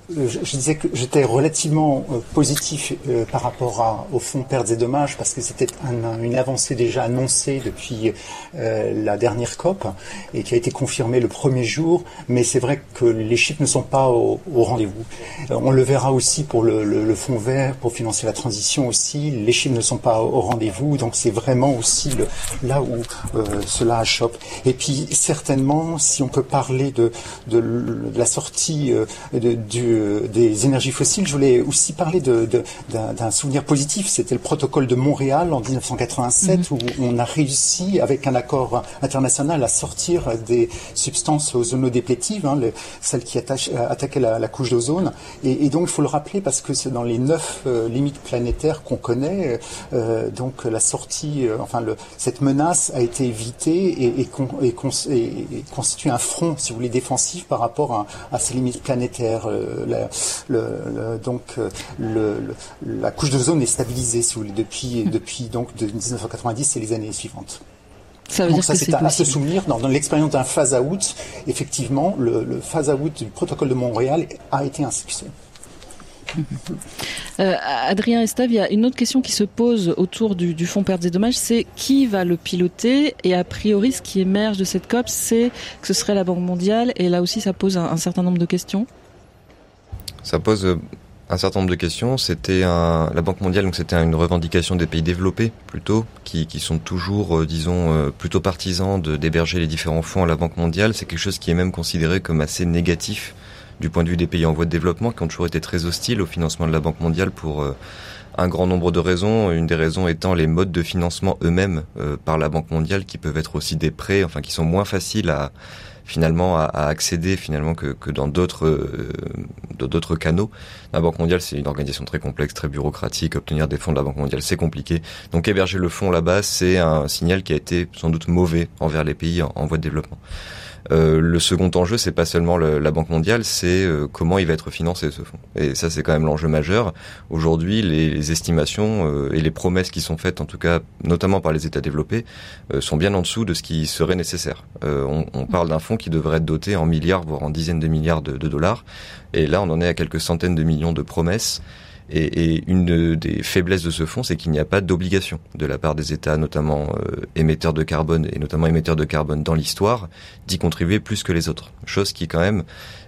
je, disais que j'étais relativement euh, positif euh, par rapport au fonds pertes et dommages parce que c'était une avancée déjà annoncée depuis euh, la dernière COP et qui a été confirmée le premier jour. Mais c'est vrai que les chiffres ne sont pas au, rendez-vous. on le verra aussi pour le, fonds vert pour financer la transition aussi. Les chiffres ne sont pas au rendez-vous. Donc c'est vraiment aussi là où cela achoppe. Et puis certainement, si on peut parler de, la sortie du des énergies fossiles, je voulais aussi parler d'un souvenir positif. C'était le protocole de Montréal en 1987 mhm. où on a réussi, avec un accord international, à sortir des substances ozonodéplétives, hein, celles qui euh, attaquaient la, couche d'ozone. Et, donc, il faut le rappeler parce que c'est dans les neuf euh, limites planétaires qu'on connaît. Euh, donc, la sortie, enfin, le, cette menace a été évitée et, et, constitue un front, si vous voulez, défensif par rapport à, à ces limites planétaires le, donc le, la couche de zone est stabilisée si vous voulez, depuis, hmm. depuis donc de 1990 et les années suivantes. Ça veut donc dire ça, c'est à, se souvenir. Dans, dans l'expérience d'un phase-out, effectivement, le, le phase-out du protocole de Montréal a été un succès. Euh, Adrien Estave, il y a une autre question qui se pose autour du, du fonds pertes et dommages, c'est qui va le piloter? Et a priori, ce qui émerge de cette COP, c'est que ce serait la Banque mondiale, et là aussi, ça pose un certain nombre de questions. Ça pose euh, un certain nombre de questions. C'était la Banque mondiale, donc c'était une revendication des pays développés plutôt, qui, qui sont toujours, euh, disons, euh, plutôt partisans d'héberger les différents fonds à la Banque mondiale. C'est quelque chose qui est même considéré comme assez négatif du point de vue des pays en voie de développement, qui ont toujours été très hostiles au financement de la Banque mondiale pour un grand nombre de raisons. Une des raisons étant les modes de financement eux-mêmes par la Banque mondiale, qui peuvent être aussi des prêts, enfin qui sont moins faciles à finalement à, accéder finalement que, que dans d'autres euh, d'autres canaux. La Banque mondiale, c'est une organisation très complexe, très bureaucratique. Obtenir des fonds de la Banque mondiale, c'est compliqué. Donc héberger le fonds là-bas, c'est un signal qui a été sans doute mauvais envers les pays en voie de développement. Euh, le second enjeu, c'est pas seulement la Banque mondiale, c'est euh, comment il va être financé ce fonds. Et ça, c'est quand même l'enjeu majeur. Aujourd'hui, les, estimations euh, et les promesses qui sont faites, en tout cas, notamment par les États développés, sont bien en dessous de ce qui serait nécessaire. On, parle d'un fonds qui devrait être doté en milliards, voire en dizaines de milliards de dollars. Et là, on en est à quelques centaines de millions de promesses. Et, une des faiblesses de ce fonds, c'est qu'il n'y a pas d'obligation de la part des États, notamment euh, émetteurs de carbone et notamment émetteurs de carbone dans l'histoire, d'y contribuer plus que les autres. Chose qui quand même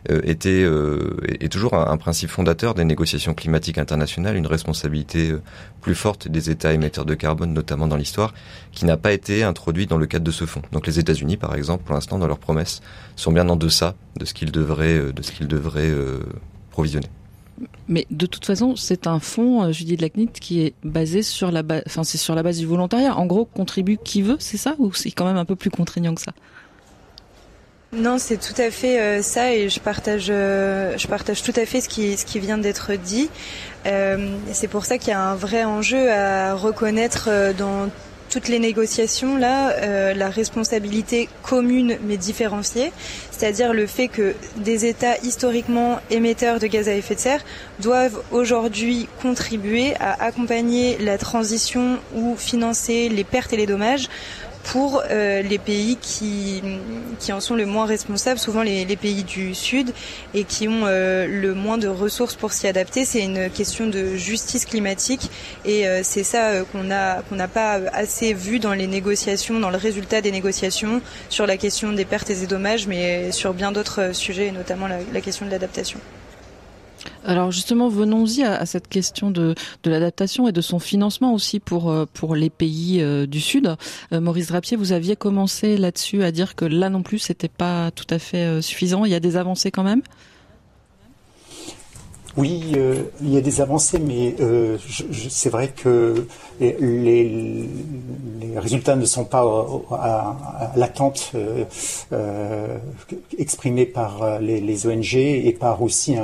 euh, était euh, est toujours un, principe fondateur des négociations climatiques internationales, une responsabilité plus forte des États émetteurs de carbone, notamment dans l'histoire, qui n'a pas été introduite dans le cadre de ce fonds. Donc les États-Unis, par exemple, pour l'instant, dans leurs promesses, sont bien en deçà de ce qu'ils devraient de ce qu'ils devraient provisionner. Mais de toute façon, c'est un fonds, euh, Judith Lacnit, qui est basé sur la base, enfin c'est sur la base du volontariat. En gros, contribue qui veut, c'est ça, ou c'est quand même un peu plus contraignant que ça? Non, c'est tout à fait euh, ça et je partage, euh, je partage tout à fait ce qui, ce qui vient d'être dit. c'est pour ça qu'il y a un vrai enjeu à reconnaître dans toutes les négociations là euh, la responsabilité commune mais différenciée, c'est-à-dire le fait que des États historiquement émetteurs de gaz à effet de serre doivent aujourd'hui contribuer à accompagner la transition ou financer les pertes et les dommages pour euh, les pays qui, qui en sont le moins responsables, souvent les, pays du Sud, et qui ont euh, le moins de ressources pour s'y adapter. C'est une question de justice climatique, et euh, c'est ça qu'on a qu'on n'a pas assez vu dans les négociations, dans le résultat des négociations sur la question des pertes et des dommages, mais sur bien d'autres sujets, et notamment la question de l'adaptation. Alors justement, venons-y à, cette question de, l'adaptation et de son financement aussi pour euh, pour les pays euh, du Sud. Euh, Maurice Drapier, vous aviez commencé là-dessus à dire que là non plus, c'était pas tout à fait suffisant. Il y a des avancées quand même? Oui, euh, il y a des avancées, mais euh, c'est vrai que les, les, résultats ne sont pas à, l'attente euh, exprimée par les, ONG et par aussi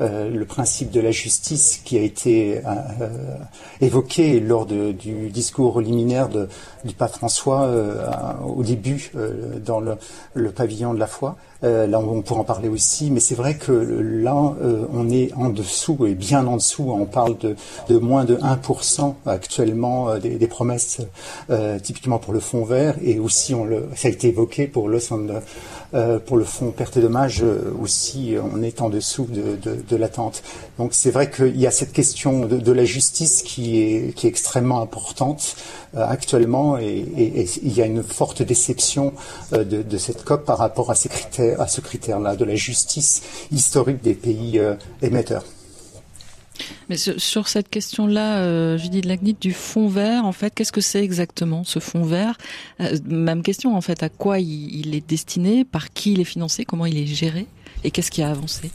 le principe de la justice qui a été évoqué lors du discours liminaire de, du pape François au début dans le, le pavillon de la foi. Euh, là, on pourra en parler aussi, mais c'est vrai que là, euh, on est en dessous et bien en dessous. On parle de, de moins de 1% actuellement euh, des, des, promesses typiquement pour le fonds vert et aussi on le, ça a été évoqué pour le pour le fonds perte et dommages aussi, on est en dessous de, de, l'attente. Donc c'est vrai qu'il y a cette question de, la justice qui est, qui est extrêmement importante actuellement et, il y a une forte déception de, cette COP par rapport à ces critères à ce critère-là de la justice historique des pays euh, émetteurs. Mais sur cette question-là, euh, Judith Lagnit, du fonds vert, en fait, qu'est-ce que c'est exactement ce fonds vert? Euh, Même question, en fait, à quoi il, est destiné, par qui il est financé, comment il est géré, et qu'est-ce qui a avancé?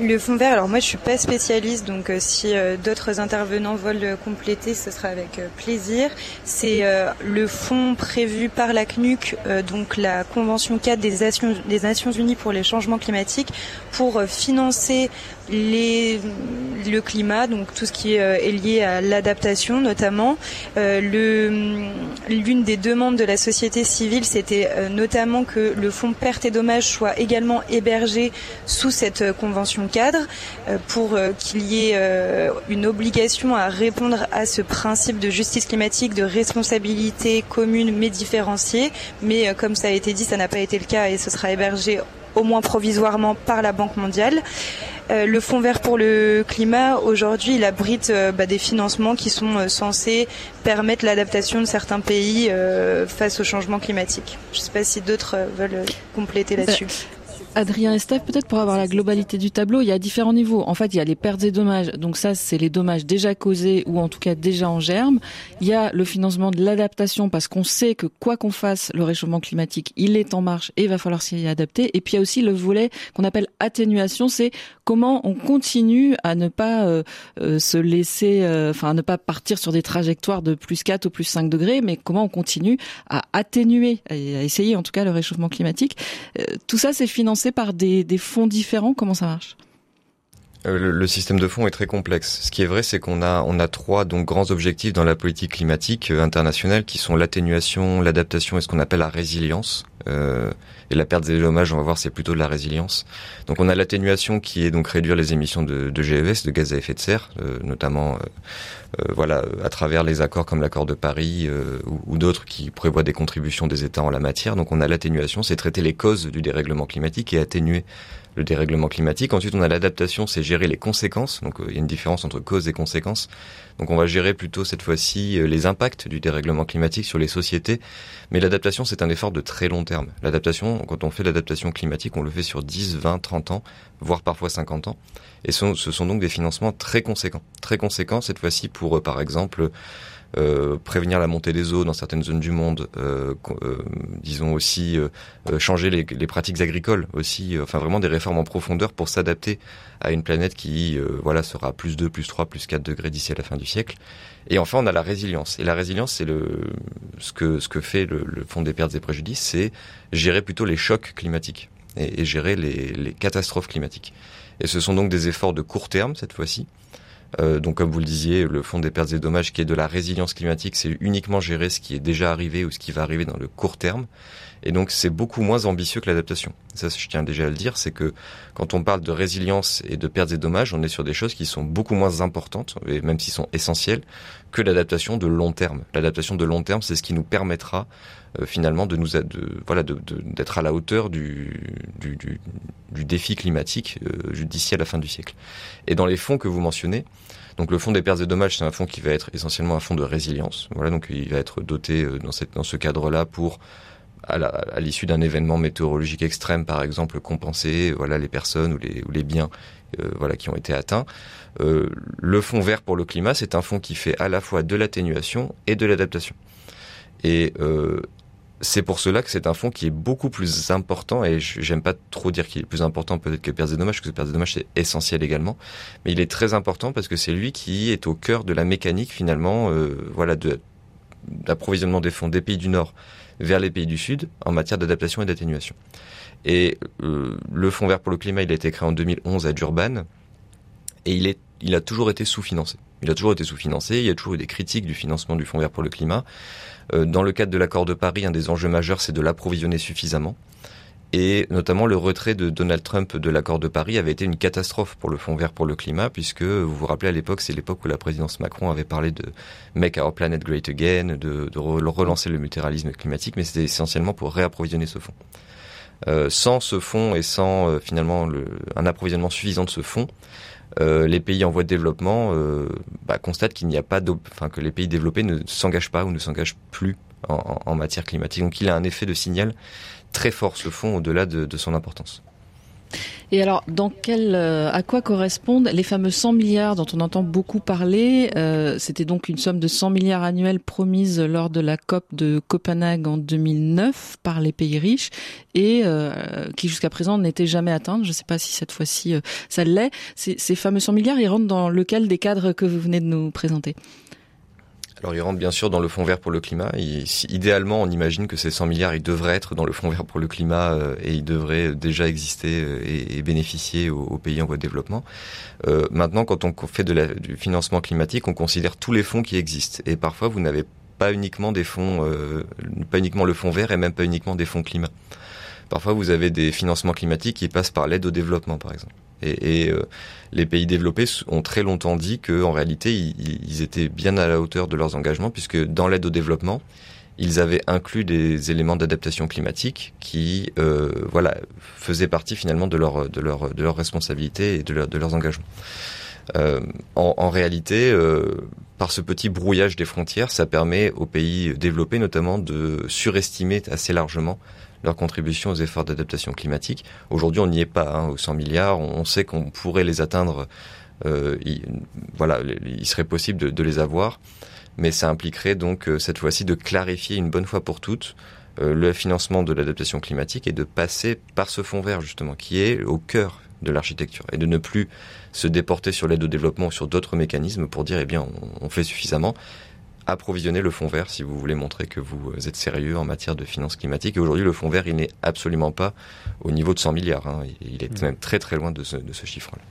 Le fond vert, alors moi je suis pas spécialiste, donc euh, si euh, d'autres intervenants veulent le compléter, ce sera avec euh, plaisir. C'est le fonds prévu par la CNUC, donc la Convention 4 des Nations, des Nations Unies pour les changements climatiques, pour financer le climat, donc tout ce qui est, est lié à l'adaptation notamment. le, l'une des demandes de la société civile, c'était notamment que le fonds perte et dommages soit également hébergé sous cette convention cadre euh, pour euh, qu'il y ait euh, une obligation à répondre à ce principe de justice climatique, de responsabilité commune mais différenciée. Mais comme ça a été dit, ça n'a pas été le cas et ce sera hébergé au moins provisoirement par la Banque mondiale. Le Fonds vert pour le climat, aujourd'hui, il abrite bah, des financements qui sont censés permettre l'adaptation de certains pays face au changement climatique. Je ne sais pas si d'autres veulent compléter là-dessus. Adrien Estève, peut-être pour avoir la globalité du tableau, il y a différents niveaux. En fait, il y a les pertes et dommages. Donc ça, c'est les dommages déjà causés ou en tout cas déjà en germe. Il y a le financement de l'adaptation parce qu'on sait que quoi qu'on fasse, le réchauffement climatique, il est en marche et il va falloir s'y adapter. Et puis il y a aussi le volet qu'on appelle atténuation, c'est comment on continue à ne pas euh, euh, se laisser, euh, enfin à ne pas partir sur des trajectoires de plus 4 ou plus 5 degrés, mais comment on continue à atténuer, à essayer en tout cas le réchauffement climatique. tout ça, c'est financé par des, fonds différents Comment ça marche? Euh, le, système de fonds est très complexe. Ce qui est vrai, c'est qu'on a trois grands objectifs dans la politique climatique euh, internationale qui sont l'atténuation, l'adaptation et ce qu'on appelle la résilience. Euh, et la perte des dommages, on va voir, c'est plutôt de la résilience. Donc on a l'atténuation qui est donc réduire les émissions de, GES, de gaz à effet de serre, euh, notamment euh, voilà à travers les accords comme l'accord de Paris ou d'autres qui prévoient des contributions des États en la matière. Donc on a l'atténuation, c'est traiter les causes du dérèglement climatique et atténuer le dérèglement climatique. Ensuite, on a l'adaptation, c'est gérer les conséquences. Donc, il y a une différence entre cause et conséquences. Donc, on va gérer plutôt cette fois-ci les impacts du dérèglement climatique sur les sociétés. Mais l'adaptation, c'est un effort de très long terme. L'adaptation, quand on fait l'adaptation climatique, on le fait sur 10, 20, 30 ans, voire parfois 50 ans. Et ce sont donc des financements très conséquents. Très conséquents, cette fois-ci, pour, par exemple, euh, prévenir la montée des eaux dans certaines zones du monde, euh, euh, disons aussi changer les, les, pratiques agricoles aussi, enfin vraiment des réformes en profondeur pour s'adapter à une planète qui voilà sera plus 2, plus 3, plus 4 degrés d'ici à la fin du siècle. Et enfin, on a la résilience. Et la résilience, c'est le ce que ce que fait le, le Fonds des pertes et préjudices, c'est gérer plutôt les chocs climatiques et, et gérer les, les catastrophes climatiques. Et ce sont donc des efforts de court terme cette fois-ci, euh, donc comme vous le disiez, le fonds des pertes et dommages qui est de la résilience climatique, c'est uniquement gérer ce qui est déjà arrivé ou ce qui va arriver dans le court terme. Et donc c'est beaucoup moins ambitieux que l'adaptation. Ça, je tiens déjà à le dire, c'est que quand on parle de résilience et de pertes et dommages, on est sur des choses qui sont beaucoup moins importantes, et même s'ils sont essentielles, que l'adaptation de long terme. L'adaptation de long terme, c'est ce qui nous permettra euh, finalement de nous voilà d'être à la hauteur du, défi climatique euh, d'ici à la fin du siècle. Et dans les fonds que vous mentionnez, donc le fonds des pertes et dommages, c'est un fonds qui va être essentiellement un fonds de résilience. Voilà, donc il va être doté euh, dans, cette, dans ce cadre-là pour à l'issue d'un événement météorologique extrême, par exemple, compenser voilà les personnes ou les, biens euh, voilà qui ont été atteints. Le fonds vert pour le climat, c'est un fonds qui fait à la fois de l'atténuation et de l'adaptation. Et c'est pour cela que c'est un fonds qui est beaucoup plus important et j'aime pas trop dire qu'il est plus important peut-être que pertes et dommages, parce que pertes et dommages c'est essentiel également, mais il est très important parce que c'est lui qui est au cœur de la mécanique finalement, euh, voilà, de d'approvisionnement des fonds des pays du Nord vers les pays du Sud en matière d'adaptation et d'atténuation. Et euh, le Fonds vert pour le climat, il a été créé en 2011 à Durban et il, est, il a toujours été sous-financé. Il a toujours été sous-financé, il y a toujours eu des critiques du financement du Fonds vert pour le climat. Euh, dans le cadre de l'accord de Paris, un des enjeux majeurs, c'est de l'approvisionner suffisamment. Et notamment le retrait de Donald Trump de l'accord de Paris avait été une catastrophe pour le Fonds vert pour le climat, puisque vous vous rappelez à l'époque, c'est l'époque où la présidence Macron avait parlé de Make Our Planet Great Again, de, relancer le multilatéralisme climatique, mais c'était essentiellement pour réapprovisionner ce fonds. Euh, sans ce fonds et sans euh, finalement le, un approvisionnement suffisant de ce fonds, euh, les pays en voie de développement euh, bah, constatent qu'il n'y a pas, enfin que les pays développés ne s'engagent pas ou ne s'engagent plus en, matière climatique. Donc il a un effet de signal très fort ce fonds au-delà de, de son importance. Et alors, dans quel, euh, à quoi correspondent les fameux 100 milliards dont on entend beaucoup parler? Euh, C'était donc une somme de 100 milliards annuels promise lors de la COP de Copenhague en 2009 par les pays riches et euh, qui jusqu'à présent n'était jamais atteinte. Je ne sais pas si cette fois-ci ça l'est. Ces, ces fameux 100 milliards, ils rentrent dans lequel des cadres que vous venez de nous présenter? Alors il rentre bien sûr dans le fonds vert pour le climat. Idéalement, on imagine que ces 100 milliards, ils devraient être dans le fonds vert pour le climat euh, et ils devraient déjà exister euh, et, bénéficier aux, pays en voie de développement. Euh, maintenant, quand on fait du financement climatique, on considère tous les fonds qui existent. Et parfois, vous n'avez pas uniquement des fonds, pas uniquement le fonds vert et même pas uniquement des fonds climat. Parfois, vous avez des financements climatiques qui passent par l'aide au développement, par exemple. Et, et euh, les pays développés ont très longtemps dit qu'en réalité, ils, étaient bien à la hauteur de leurs engagements, puisque dans l'aide au développement, ils avaient inclus des éléments d'adaptation climatique qui, euh, voilà, faisaient partie finalement de leur de leur de leurs responsabilités et de, leur, de leurs engagements. Euh, en, en, réalité, euh, par ce petit brouillage des frontières, ça permet aux pays développés notamment de surestimer assez largement leur contribution aux efforts d'adaptation climatique. Aujourd'hui, on n'y est pas, hein, aux 100 milliards. On sait qu'on pourrait les atteindre. Euh, il, voilà, il serait possible de, les avoir, mais ça impliquerait donc euh, cette fois-ci de clarifier une bonne fois pour toutes euh, le financement de l'adaptation climatique et de passer par ce fonds vert justement, qui est au cœur de l'architecture, et de ne plus se déporter sur l'aide au développement ou sur d'autres mécanismes pour dire eh bien on fait suffisamment approvisionner le fonds vert si vous voulez montrer que vous êtes sérieux en matière de finances climatiques. Et aujourd'hui, le fonds vert, il n'est absolument pas au niveau de 100 milliards. Hein. Il est mmh. même très très loin de ce, de ce chiffre-là.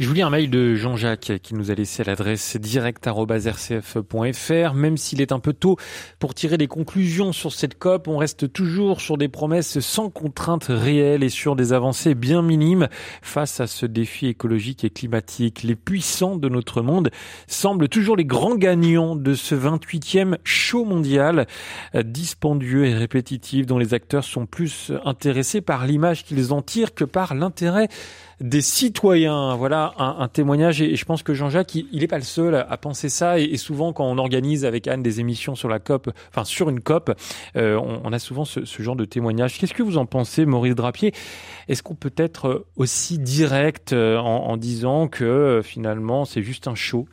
Je vous lis un mail de Jean-Jacques qui nous a laissé l'adresse direct.rcf.fr. Même s'il est un peu tôt pour tirer des conclusions sur cette COP, on reste toujours sur des promesses sans contraintes réelles et sur des avancées bien minimes face à ce défi écologique et climatique. Les puissants de notre monde semblent toujours les grands gagnants de ce 28e show mondial, dispendieux et répétitif dont les acteurs sont plus intéressés par l'image qu'ils en tirent que par l'intérêt des citoyens. Voilà un, témoignage et, je pense que Jean-Jacques, il n'est pas le seul à penser ça et, souvent quand on organise avec Anne des émissions sur la COP, enfin sur une COP, euh, on, a souvent ce, genre de témoignage. Qu'est-ce que vous en pensez, Maurice Drapier? Est-ce qu'on peut être aussi direct euh, en, en disant que euh, finalement c'est juste un show?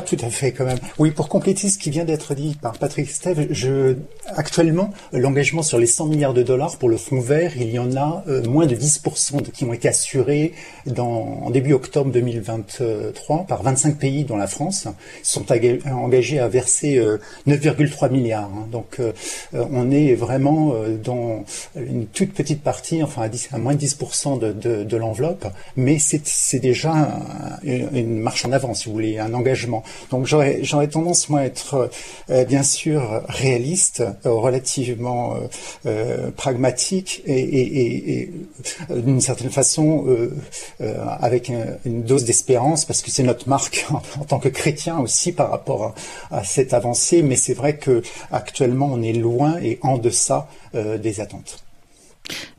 Tout à fait quand même. Oui, pour compléter ce qui vient d'être dit par Patrick Steve, je, actuellement, l'engagement sur les 100 milliards de dollars pour le fonds vert, il y en a euh, moins de 10% qui ont été assurés dans, en début octobre 2023 par 25 pays dont la France sont engagés à verser 9,3 euh, milliards. Hein. Donc euh, on est vraiment dans une toute petite partie, enfin à, 10, à moins de 10% de, de, de l'enveloppe, mais c'est déjà une, une marche en avant, si vous voulez, un engagement donc j'aurais tendance moi à être euh, bien sûr réaliste, euh, relativement euh, pragmatique et, d'une certaine façon avec une dose d'espérance parce que c'est notre marque (laughs) en, tant que chrétien aussi par rapport à, cette avancée. Mais c'est vrai que actuellement on est loin et en deçà des attentes.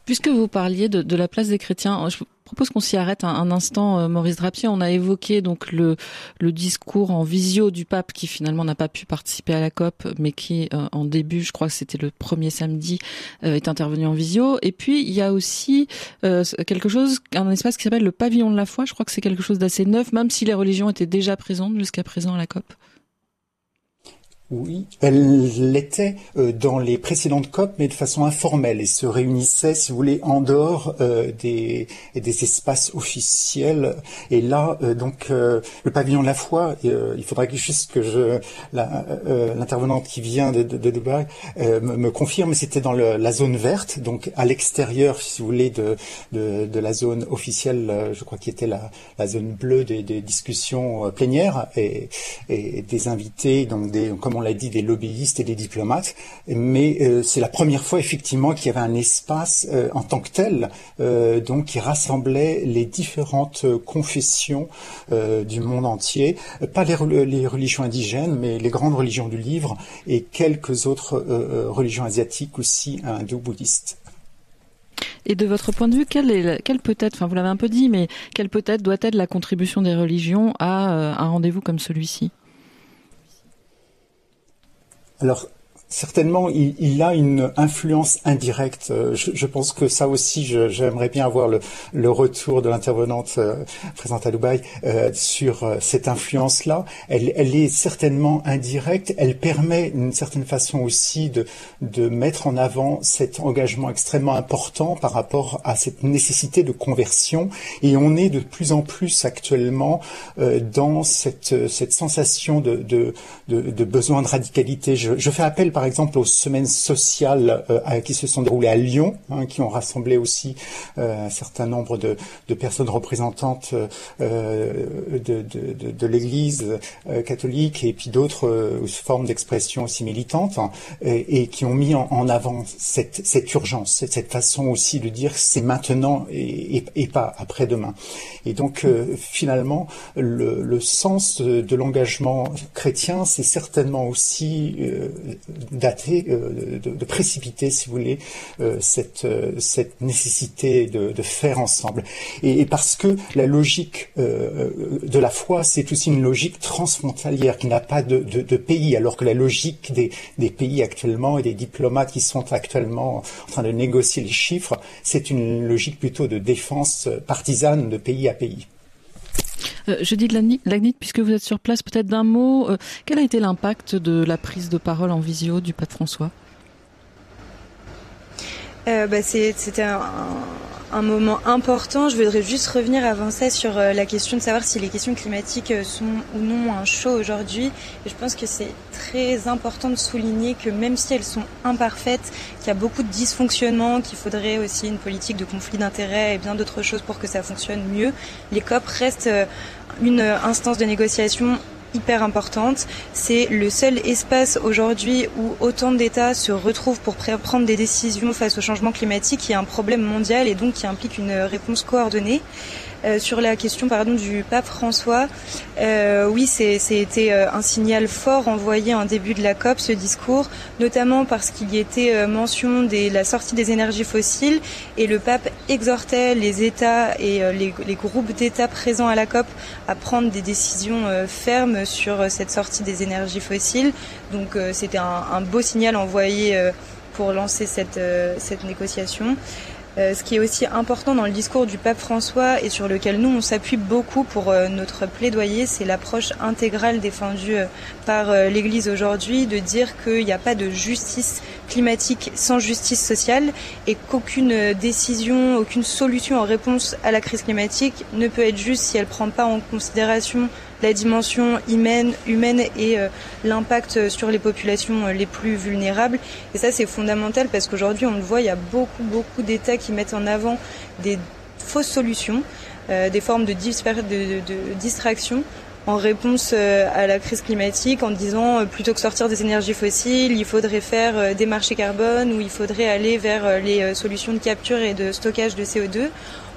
Puisque vous parliez de, de la place des chrétiens, je propose qu'on s'y arrête un, instant, euh, Maurice Drapier. On a évoqué donc le, le discours en visio du pape qui finalement n'a pas pu participer à la COP, mais qui euh, en début, je crois que c'était le premier samedi, euh, est intervenu en visio. Et puis il y a aussi quelque chose, un espace qui s'appelle le pavillon de la foi. Je crois que c'est quelque chose d'assez neuf, même si les religions étaient déjà présentes jusqu'à présent à la COP. Oui, elle l'était euh, dans les précédentes COP, mais de façon informelle. Et se réunissait, si vous voulez, en dehors euh, des, des espaces officiels. Et là, euh, donc, le pavillon de la foi, il faudrait juste que je l'intervenante qui vient de, de, Dubaï me, me, confirme, c'était dans le, la zone verte, donc à l'extérieur, si vous voulez, de, de, de, la zone officielle, je crois qui était la, la zone bleue des, des discussions plénières. Et, et, des invités, donc des on l'a dit, des lobbyistes et des diplomates, mais euh, c'est la première fois effectivement qu'il y avait un espace euh, en tant que tel, euh, donc qui rassemblait les différentes confessions du monde entier, pas les, religions indigènes, mais les grandes religions du livre et quelques autres religions asiatiques aussi hindou-bouddhistes. Et de votre point de vue, quelle, quelle peut être, enfin vous l'avez un peu dit, mais quelle peut être, doit être la contribution des religions à un rendez-vous comme celui-ci? Alors, Certainement, il, il, a une influence indirecte. Euh, je, je pense que ça aussi, j'aimerais bien avoir le, le retour de l'intervenante euh, présente à Dubaï euh, sur euh, cette influence-là. Elle, elle, est certainement indirecte. Elle permet d'une certaine façon aussi de, de mettre en avant cet engagement extrêmement important par rapport à cette nécessité de conversion. Et on est de plus en plus actuellement dans cette, cette sensation de, de, de, de besoin de radicalité. Je, je fais appel exemple aux semaines sociales euh, qui se sont déroulées à Lyon, hein, qui ont rassemblé aussi euh, un certain nombre de, de personnes représentantes euh, de, de, de l'Église catholique et puis d'autres formes d'expression aussi militantes, hein, et, et, qui ont mis en, en avant cette, cette, urgence, cette, cette, façon aussi de dire c'est maintenant et, et, pas après-demain. Et donc finalement, le, le, sens de, l'engagement chrétien, c'est certainement aussi dater, euh, de, précipiter, si vous voulez, euh, cette, euh, cette nécessité de, de faire ensemble. Et, parce que la logique de la foi, c'est aussi une logique transfrontalière qui n'a pas de, de, pays, alors que la logique des, des pays actuellement et des diplomates qui sont actuellement en train de négocier les chiffres, c'est une logique plutôt de défense partisane de pays à pays. Euh, je dis de Lagnit, puisque vous êtes sur place, peut-être d'un mot, euh, quel a été l'impact de la prise de parole en visio du pape François? Euh, bah, C'était un, un moment important. Je voudrais juste revenir avant ça sur euh, la question de savoir si les questions climatiques euh, sont ou non un show aujourd'hui. Je pense que c'est très important de souligner que même si elles sont imparfaites, qu'il y a beaucoup de dysfonctionnements, qu'il faudrait aussi une politique de conflit d'intérêts et bien d'autres choses pour que ça fonctionne mieux, les COP restent euh, une instance de négociation hyper importante. C'est le seul espace aujourd'hui où autant d'États se retrouvent pour prendre des décisions face au changement climatique qui est un problème mondial et donc qui implique une réponse coordonnée. Euh, sur la question pardon du pape François, euh, oui, été euh, un signal fort envoyé en début de la COP, ce discours, notamment parce qu'il y était euh, mention de la sortie des énergies fossiles et le pape exhortait les États et les, les groupes d'États présents à la COP à prendre des décisions fermes sur cette sortie des énergies fossiles. Donc c'était un, un, beau signal envoyé pour lancer cette, cette négociation. Euh, ce qui est aussi important dans le discours du pape François et sur lequel nous on s'appuie beaucoup pour euh, notre plaidoyer, c'est l'approche intégrale défendue euh, par l'Église aujourd'hui, de dire qu'il n'y a pas de justice climatique sans justice sociale et qu'aucune décision, aucune solution en réponse à la crise climatique ne peut être juste si elle ne prend pas en considération la dimension humaine, et euh, l'impact sur les populations euh, les plus vulnérables. Et ça, c'est fondamental parce qu'aujourd'hui, on le voit, il y a beaucoup, beaucoup d'États qui mettent en avant des fausses solutions, euh, des formes de, de, de, distraction en réponse à la crise climatique en disant plutôt que sortir des énergies fossiles, il faudrait faire des marchés carbone ou il faudrait aller vers les solutions de capture et de stockage de CO2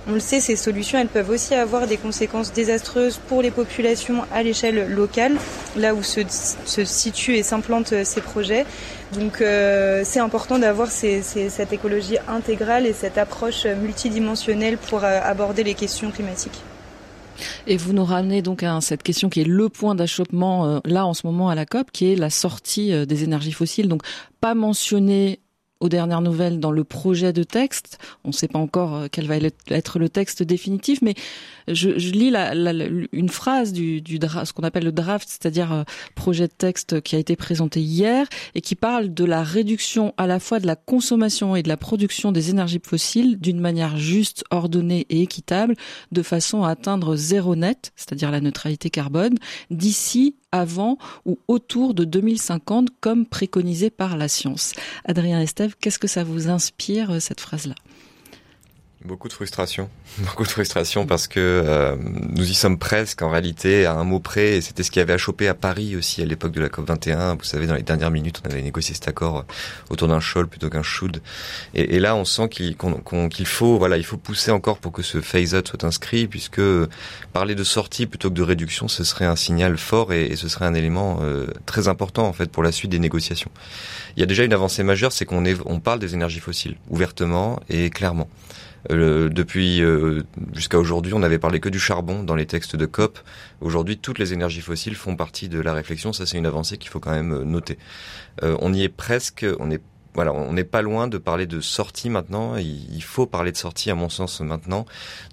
on le sait, ces solutions, elles peuvent aussi avoir des conséquences désastreuses pour les populations à l'échelle locale, là où se, situent et s'implantent ces projets. Donc euh, c'est important d'avoir cette écologie intégrale et cette approche multidimensionnelle pour euh, aborder les questions climatiques. Et vous nous ramenez donc à cette question qui est le point d'achoppement euh, là en ce moment à la COP, qui est la sortie des énergies fossiles. Donc pas mentionné aux dernières nouvelles dans le projet de texte. On ne sait pas encore euh, quel va être le texte définitif, mais je, je lis la, la, une phrase du, du ce qu'on appelle le draft, c'est-à-dire euh, projet de texte qui a été présenté hier et qui parle de la réduction à la fois de la consommation et de la production des énergies fossiles d'une manière juste, ordonnée et équitable, de façon à atteindre zéro net, c'est-à-dire la neutralité carbone, d'ici avant ou autour de 2050 comme préconisé par la science. Adrien Estève, qu'est-ce que ça vous inspire euh, cette phrase-là? Beaucoup de frustration, (laughs) beaucoup de frustration parce que euh, nous y sommes presque en réalité à un mot près. Et c'était ce qui avait achoppé à Paris aussi à l'époque de la COP 21. Vous savez, dans les dernières minutes, on avait négocié cet accord euh, autour d'un shoal plutôt qu'un should. Et, là, on sent qu'il qu'il faut, voilà, il faut pousser encore pour que ce phase-out soit inscrit, puisque parler de sortie plutôt que de réduction, ce serait un signal fort et, et ce serait un élément euh, très important en fait pour la suite des négociations. Il y a déjà une avancée majeure, c'est qu'on on parle des énergies fossiles ouvertement et clairement. Euh, depuis euh, jusqu'à aujourd'hui, on n'avait parlé que du charbon dans les textes de COP. Aujourd'hui, toutes les énergies fossiles font partie de la réflexion. Ça, c'est une avancée qu'il faut quand même euh, noter. on y est presque. On est voilà, on n'est pas loin de parler de sortie maintenant. Il faut parler de sortie, à mon sens, maintenant.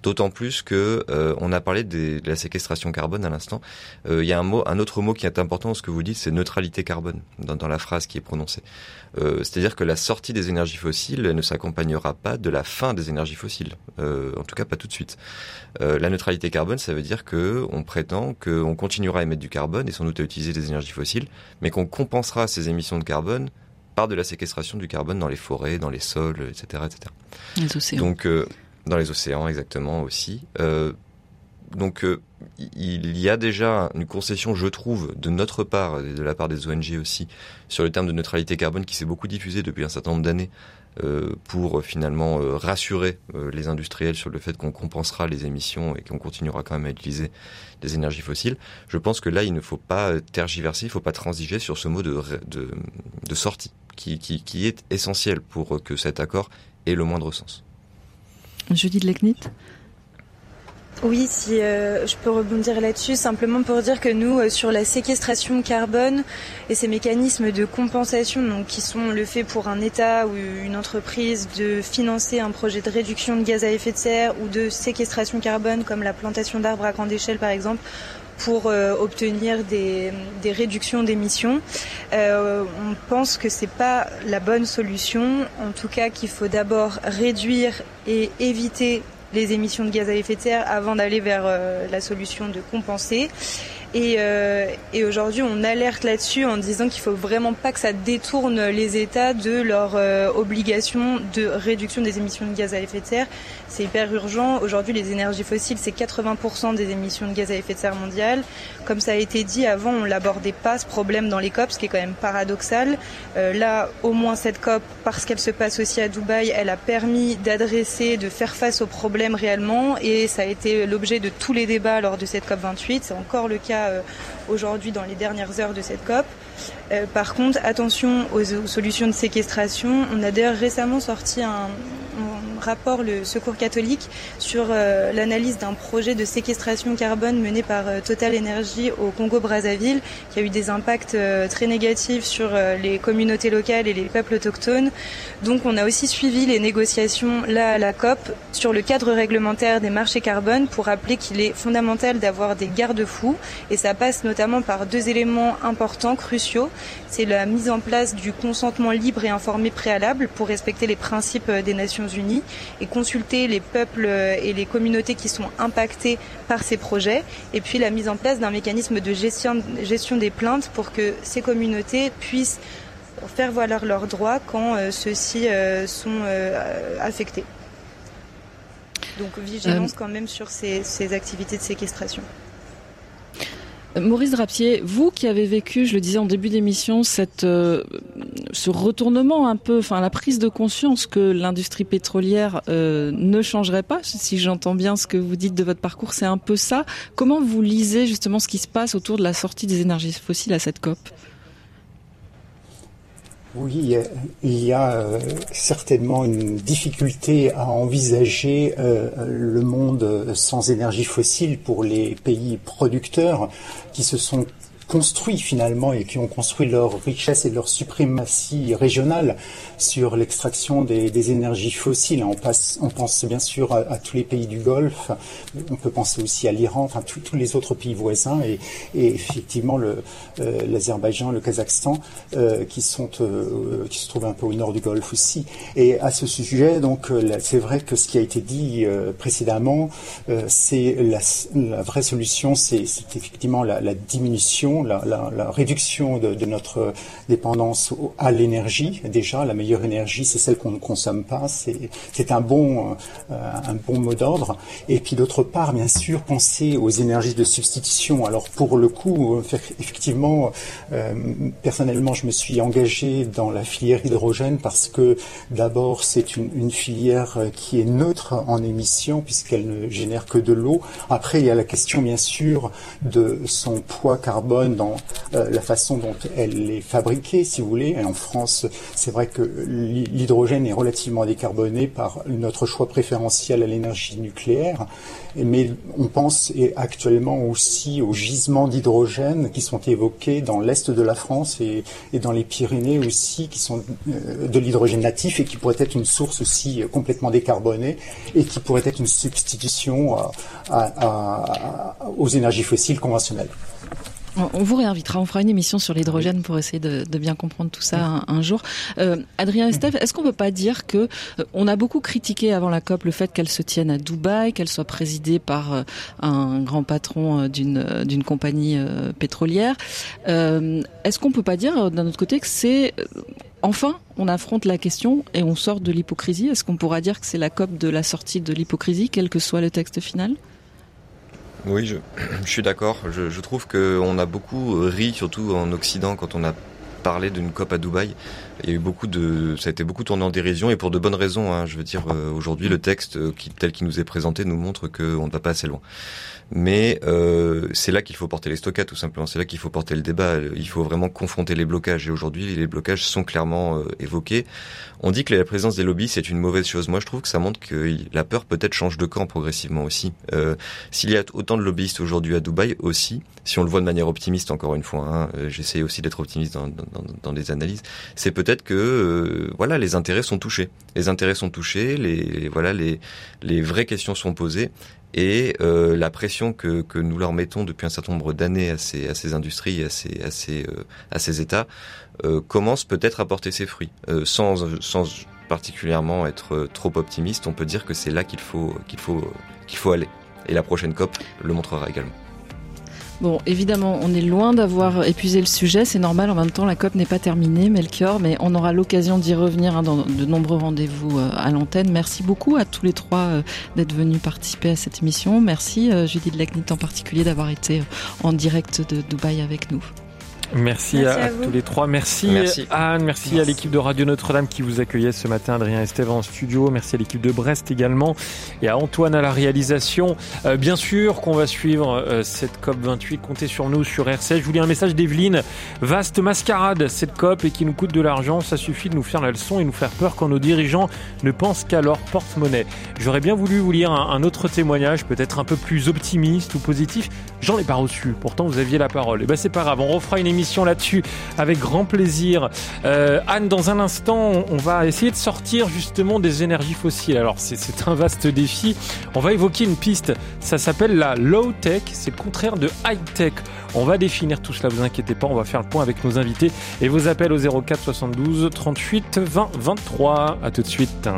D'autant plus que euh, on a parlé de la séquestration carbone à l'instant. Euh, il y a un mot, un autre mot qui est important. Ce que vous dites, c'est neutralité carbone dans, dans, la phrase qui est prononcée. Euh, C'est-à-dire que la sortie des énergies fossiles ne s'accompagnera pas de la fin des énergies fossiles. Euh, en tout cas, pas tout de suite. Euh, la neutralité carbone, ça veut dire que on prétend qu'on continuera à émettre du carbone et sans doute à utiliser des énergies fossiles, mais qu'on compensera ces émissions de carbone de la séquestration du carbone dans les forêts, dans les sols, etc. etc. Les océans. Donc, euh, dans les océans, exactement aussi. Euh, donc, euh, il y a déjà une concession, je trouve, de notre part, et de la part des ONG aussi, sur le terme de neutralité carbone qui s'est beaucoup diffusé depuis un certain nombre d'années pour finalement rassurer les industriels sur le fait qu'on compensera les émissions et qu'on continuera quand même à utiliser des énergies fossiles. Je pense que là, il ne faut pas tergiverser, il ne faut pas transiger sur ce mot de, de, de sortie qui, qui, qui, est essentiel pour que cet accord ait le moindre sens. Judith Lecnit oui, si euh, je peux rebondir là-dessus, simplement pour dire que nous, euh, sur la séquestration carbone et ces mécanismes de compensation, donc qui sont le fait pour un État ou une entreprise de financer un projet de réduction de gaz à effet de serre ou de séquestration carbone, comme la plantation d'arbres à grande échelle par exemple, pour obtenir des, réductions d'émissions. on pense que c'est pas la bonne solution. En tout cas, qu'il faut d'abord réduire et éviter les émissions de gaz à effet de serre avant d'aller vers la solution de compenser. Et, euh, et aujourd'hui, on alerte là-dessus en disant qu'il faut vraiment pas que ça détourne les États de leur euh, obligation de réduction des émissions de gaz à effet de serre. C'est hyper urgent. Aujourd'hui, les énergies fossiles, c'est 80% des émissions de gaz à effet de serre mondiales. Comme ça a été dit avant, on l'abordait pas ce problème dans les COP, ce qui est quand même paradoxal. Euh, là, au moins cette COP, parce qu'elle se passe aussi à Dubaï, elle a permis d'adresser, de faire face aux problèmes réellement, et ça a été l'objet de tous les débats lors de cette COP 28. C'est encore le cas euh, aujourd'hui dans les dernières heures de cette COP. Euh, par contre, attention aux, solutions de séquestration. On a d'ailleurs récemment sorti un, rapport, le Secours catholique, sur euh, l'analyse d'un projet de séquestration carbone mené par Total Energy au Congo-Brazzaville, qui a eu des impacts très négatifs sur les communautés locales et les peuples autochtones. Donc on a aussi suivi les négociations là à la COP sur le cadre réglementaire des marchés carbone pour rappeler qu'il est fondamental d'avoir des garde-fous et ça passe notamment par deux éléments importants, cruciaux. C'est la mise en place du consentement libre et informé préalable pour respecter les principes des Nations Unies et consulter les peuples et les communautés qui sont impactés par ces projets et puis la mise en place d'un mécanisme de gestion, gestion des plaintes pour que ces communautés puissent faire valoir leurs droits quand euh, ceux-ci euh, sont euh, affectés. Donc vigilance quand même sur ces, ces activités de séquestration. Maurice Drapier, vous qui avez vécu, je le disais en début d'émission, cette ce retournement un peu, enfin la prise de conscience que l'industrie pétrolière ne changerait pas, si j'entends bien ce que vous dites de votre parcours, c'est un peu ça. Comment vous lisez justement ce qui se passe autour de la sortie des énergies fossiles à cette COP? Oui, il y a euh, certainement une difficulté à envisager euh, le monde sans énergie fossile pour les pays producteurs qui se sont construits finalement et qui ont construit leur richesse et leur suprématie régionale sur l'extraction des, énergies fossiles. On, pense bien sûr à, tous les pays du Golfe, on peut penser aussi à l'Iran, enfin tous les autres pays voisins et, effectivement le, euh, l'Azerbaïdjan, le Kazakhstan euh, qui sont euh, qui se trouvent un peu au nord du Golfe aussi. Et à ce sujet, donc euh, c'est vrai que ce qui a été dit euh, précédemment, c'est la, vraie solution, c'est effectivement la diminution la, réduction de, de, notre dépendance à l'énergie. Déjà, la meilleure énergie, c'est celle qu'on ne consomme pas. C'est un bon, euh, un bon mot d'ordre. Et puis d'autre part, bien sûr, penser aux énergies de substitution. Alors pour le coup, effectivement, euh, personnellement, je me suis engagé dans la filière hydrogène parce que d'abord, c'est une, une filière qui est neutre en émissions puisqu'elle ne génère que de l'eau. Après, il y a la question, bien sûr, de son poids carbone dans euh, la façon dont elle est fabriquée, si vous voulez. En France, c'est vrai que l'hydrogène est relativement décarboné par notre choix préférentiel à l'énergie nucléaire. Mais on pense actuellement aussi aux gisements d'hydrogène qui sont évoqués dans l'est de la France et, dans les Pyrénées aussi, qui sont euh, de l'hydrogène natif et qui pourrait être une source aussi complètement décarbonée et qui pourrait être une substitution aux énergies fossiles conventionnelles. On vous réinvitera, on fera une émission sur l'hydrogène pour essayer de, de, bien comprendre tout ça un, jour. Euh, Adrien Estève, est-ce qu'on peut pas dire que euh, on a beaucoup critiqué avant la COP le fait qu'elle se tienne à Dubaï, qu'elle soit présidée par euh, un grand patron d'une d'une compagnie pétrolière? Est-ce qu'on peut pas dire d'un autre côté que c'est Enfin, on affronte la question et on sort de l'hypocrisie? Est-ce qu'on pourra dire que c'est la COP de la sortie de l'hypocrisie, quel que soit le texte final? Oui, (clears throat) je, suis d'accord. Je, je, trouve qu'on a beaucoup ri, surtout en Occident, quand on a parlé d'une COP à Dubaï. Il y a eu beaucoup de, ça a été beaucoup tourné en dérision et pour de bonnes raisons. Hein. Je veux dire, euh, aujourd'hui, le texte euh, tel qu'il nous est présenté nous montre qu'on ne va pas assez loin. Mais euh, c'est là qu'il faut porter les stockades, tout simplement. C'est là qu'il faut porter le débat. Il faut vraiment confronter les blocages. Et aujourd'hui, les blocages sont clairement évoqués. On dit que la présence des lobbies, c'est une mauvaise chose. Moi, je trouve que ça montre que la peur peut-être change de camp progressivement aussi. S'il y a autant de lobbyistes aujourd'hui à Dubaï aussi, si on le voit de manière optimiste, encore une fois, hein, j'essaie aussi d'être optimiste dans, dans, dans, dans les analyses, c'est peut-être que voilà les intérêts sont touchés, les intérêts sont touchés, les voilà les les vraies questions sont posées et euh, la pression que, que nous leur mettons depuis un certain nombre d'années à ces, à ces industries, à ces, à ces, euh, à ces États, euh, commence peut-être à porter ses fruits. Euh, sans, sans particulièrement être trop optimiste, on peut dire que c'est là qu'il faut, qu'il faut, qu'il faut aller. Et la prochaine COP le montrera également. Bon, évidemment, on est loin d'avoir épuisé le sujet, c'est normal, en même temps la COP n'est pas terminée, Melchior, mais on aura l'occasion d'y revenir hein, dans de nombreux rendez-vous euh, à l'antenne. Merci beaucoup à tous les trois euh, d'être venus participer à cette émission. Merci euh, Judith Lagnit en particulier d'avoir été en direct de Dubaï avec nous. Merci, à, tous les trois. Merci, Anne, merci, à l'équipe de Radio Notre-Dame qui vous accueillait ce matin, Adrien Estève en studio. Merci à l'équipe de Brest également et à Antoine à la réalisation. Euh, bien sûr qu'on va suivre euh, cette COP 28. Comptez sur nous sur RCS. Je vous lis un message d'Evelyne. Vaste mascarade cette COP et qui nous coûte de l'argent. Ça suffit de nous faire la leçon et nous faire peur quand nos dirigeants ne pensent qu'à leur porte-monnaie. J'aurais bien voulu vous lire un, un autre témoignage, peut-être un peu plus optimiste ou positif. J'en ai pas reçu. Pourtant, vous aviez la parole. Et eh ben c'est pas grave. On refera une émission là-dessus avec grand plaisir. Euh, Anne, dans un instant, on va essayer de sortir justement des énergies fossiles. Alors c'est un vaste défi. On va évoquer une piste. Ça s'appelle la low tech. C'est le contraire de high tech. On va définir tout cela, vous inquiétez pas. On va faire le point avec nos invités et vos appels au 04 72 38 20 23. À tout de suite.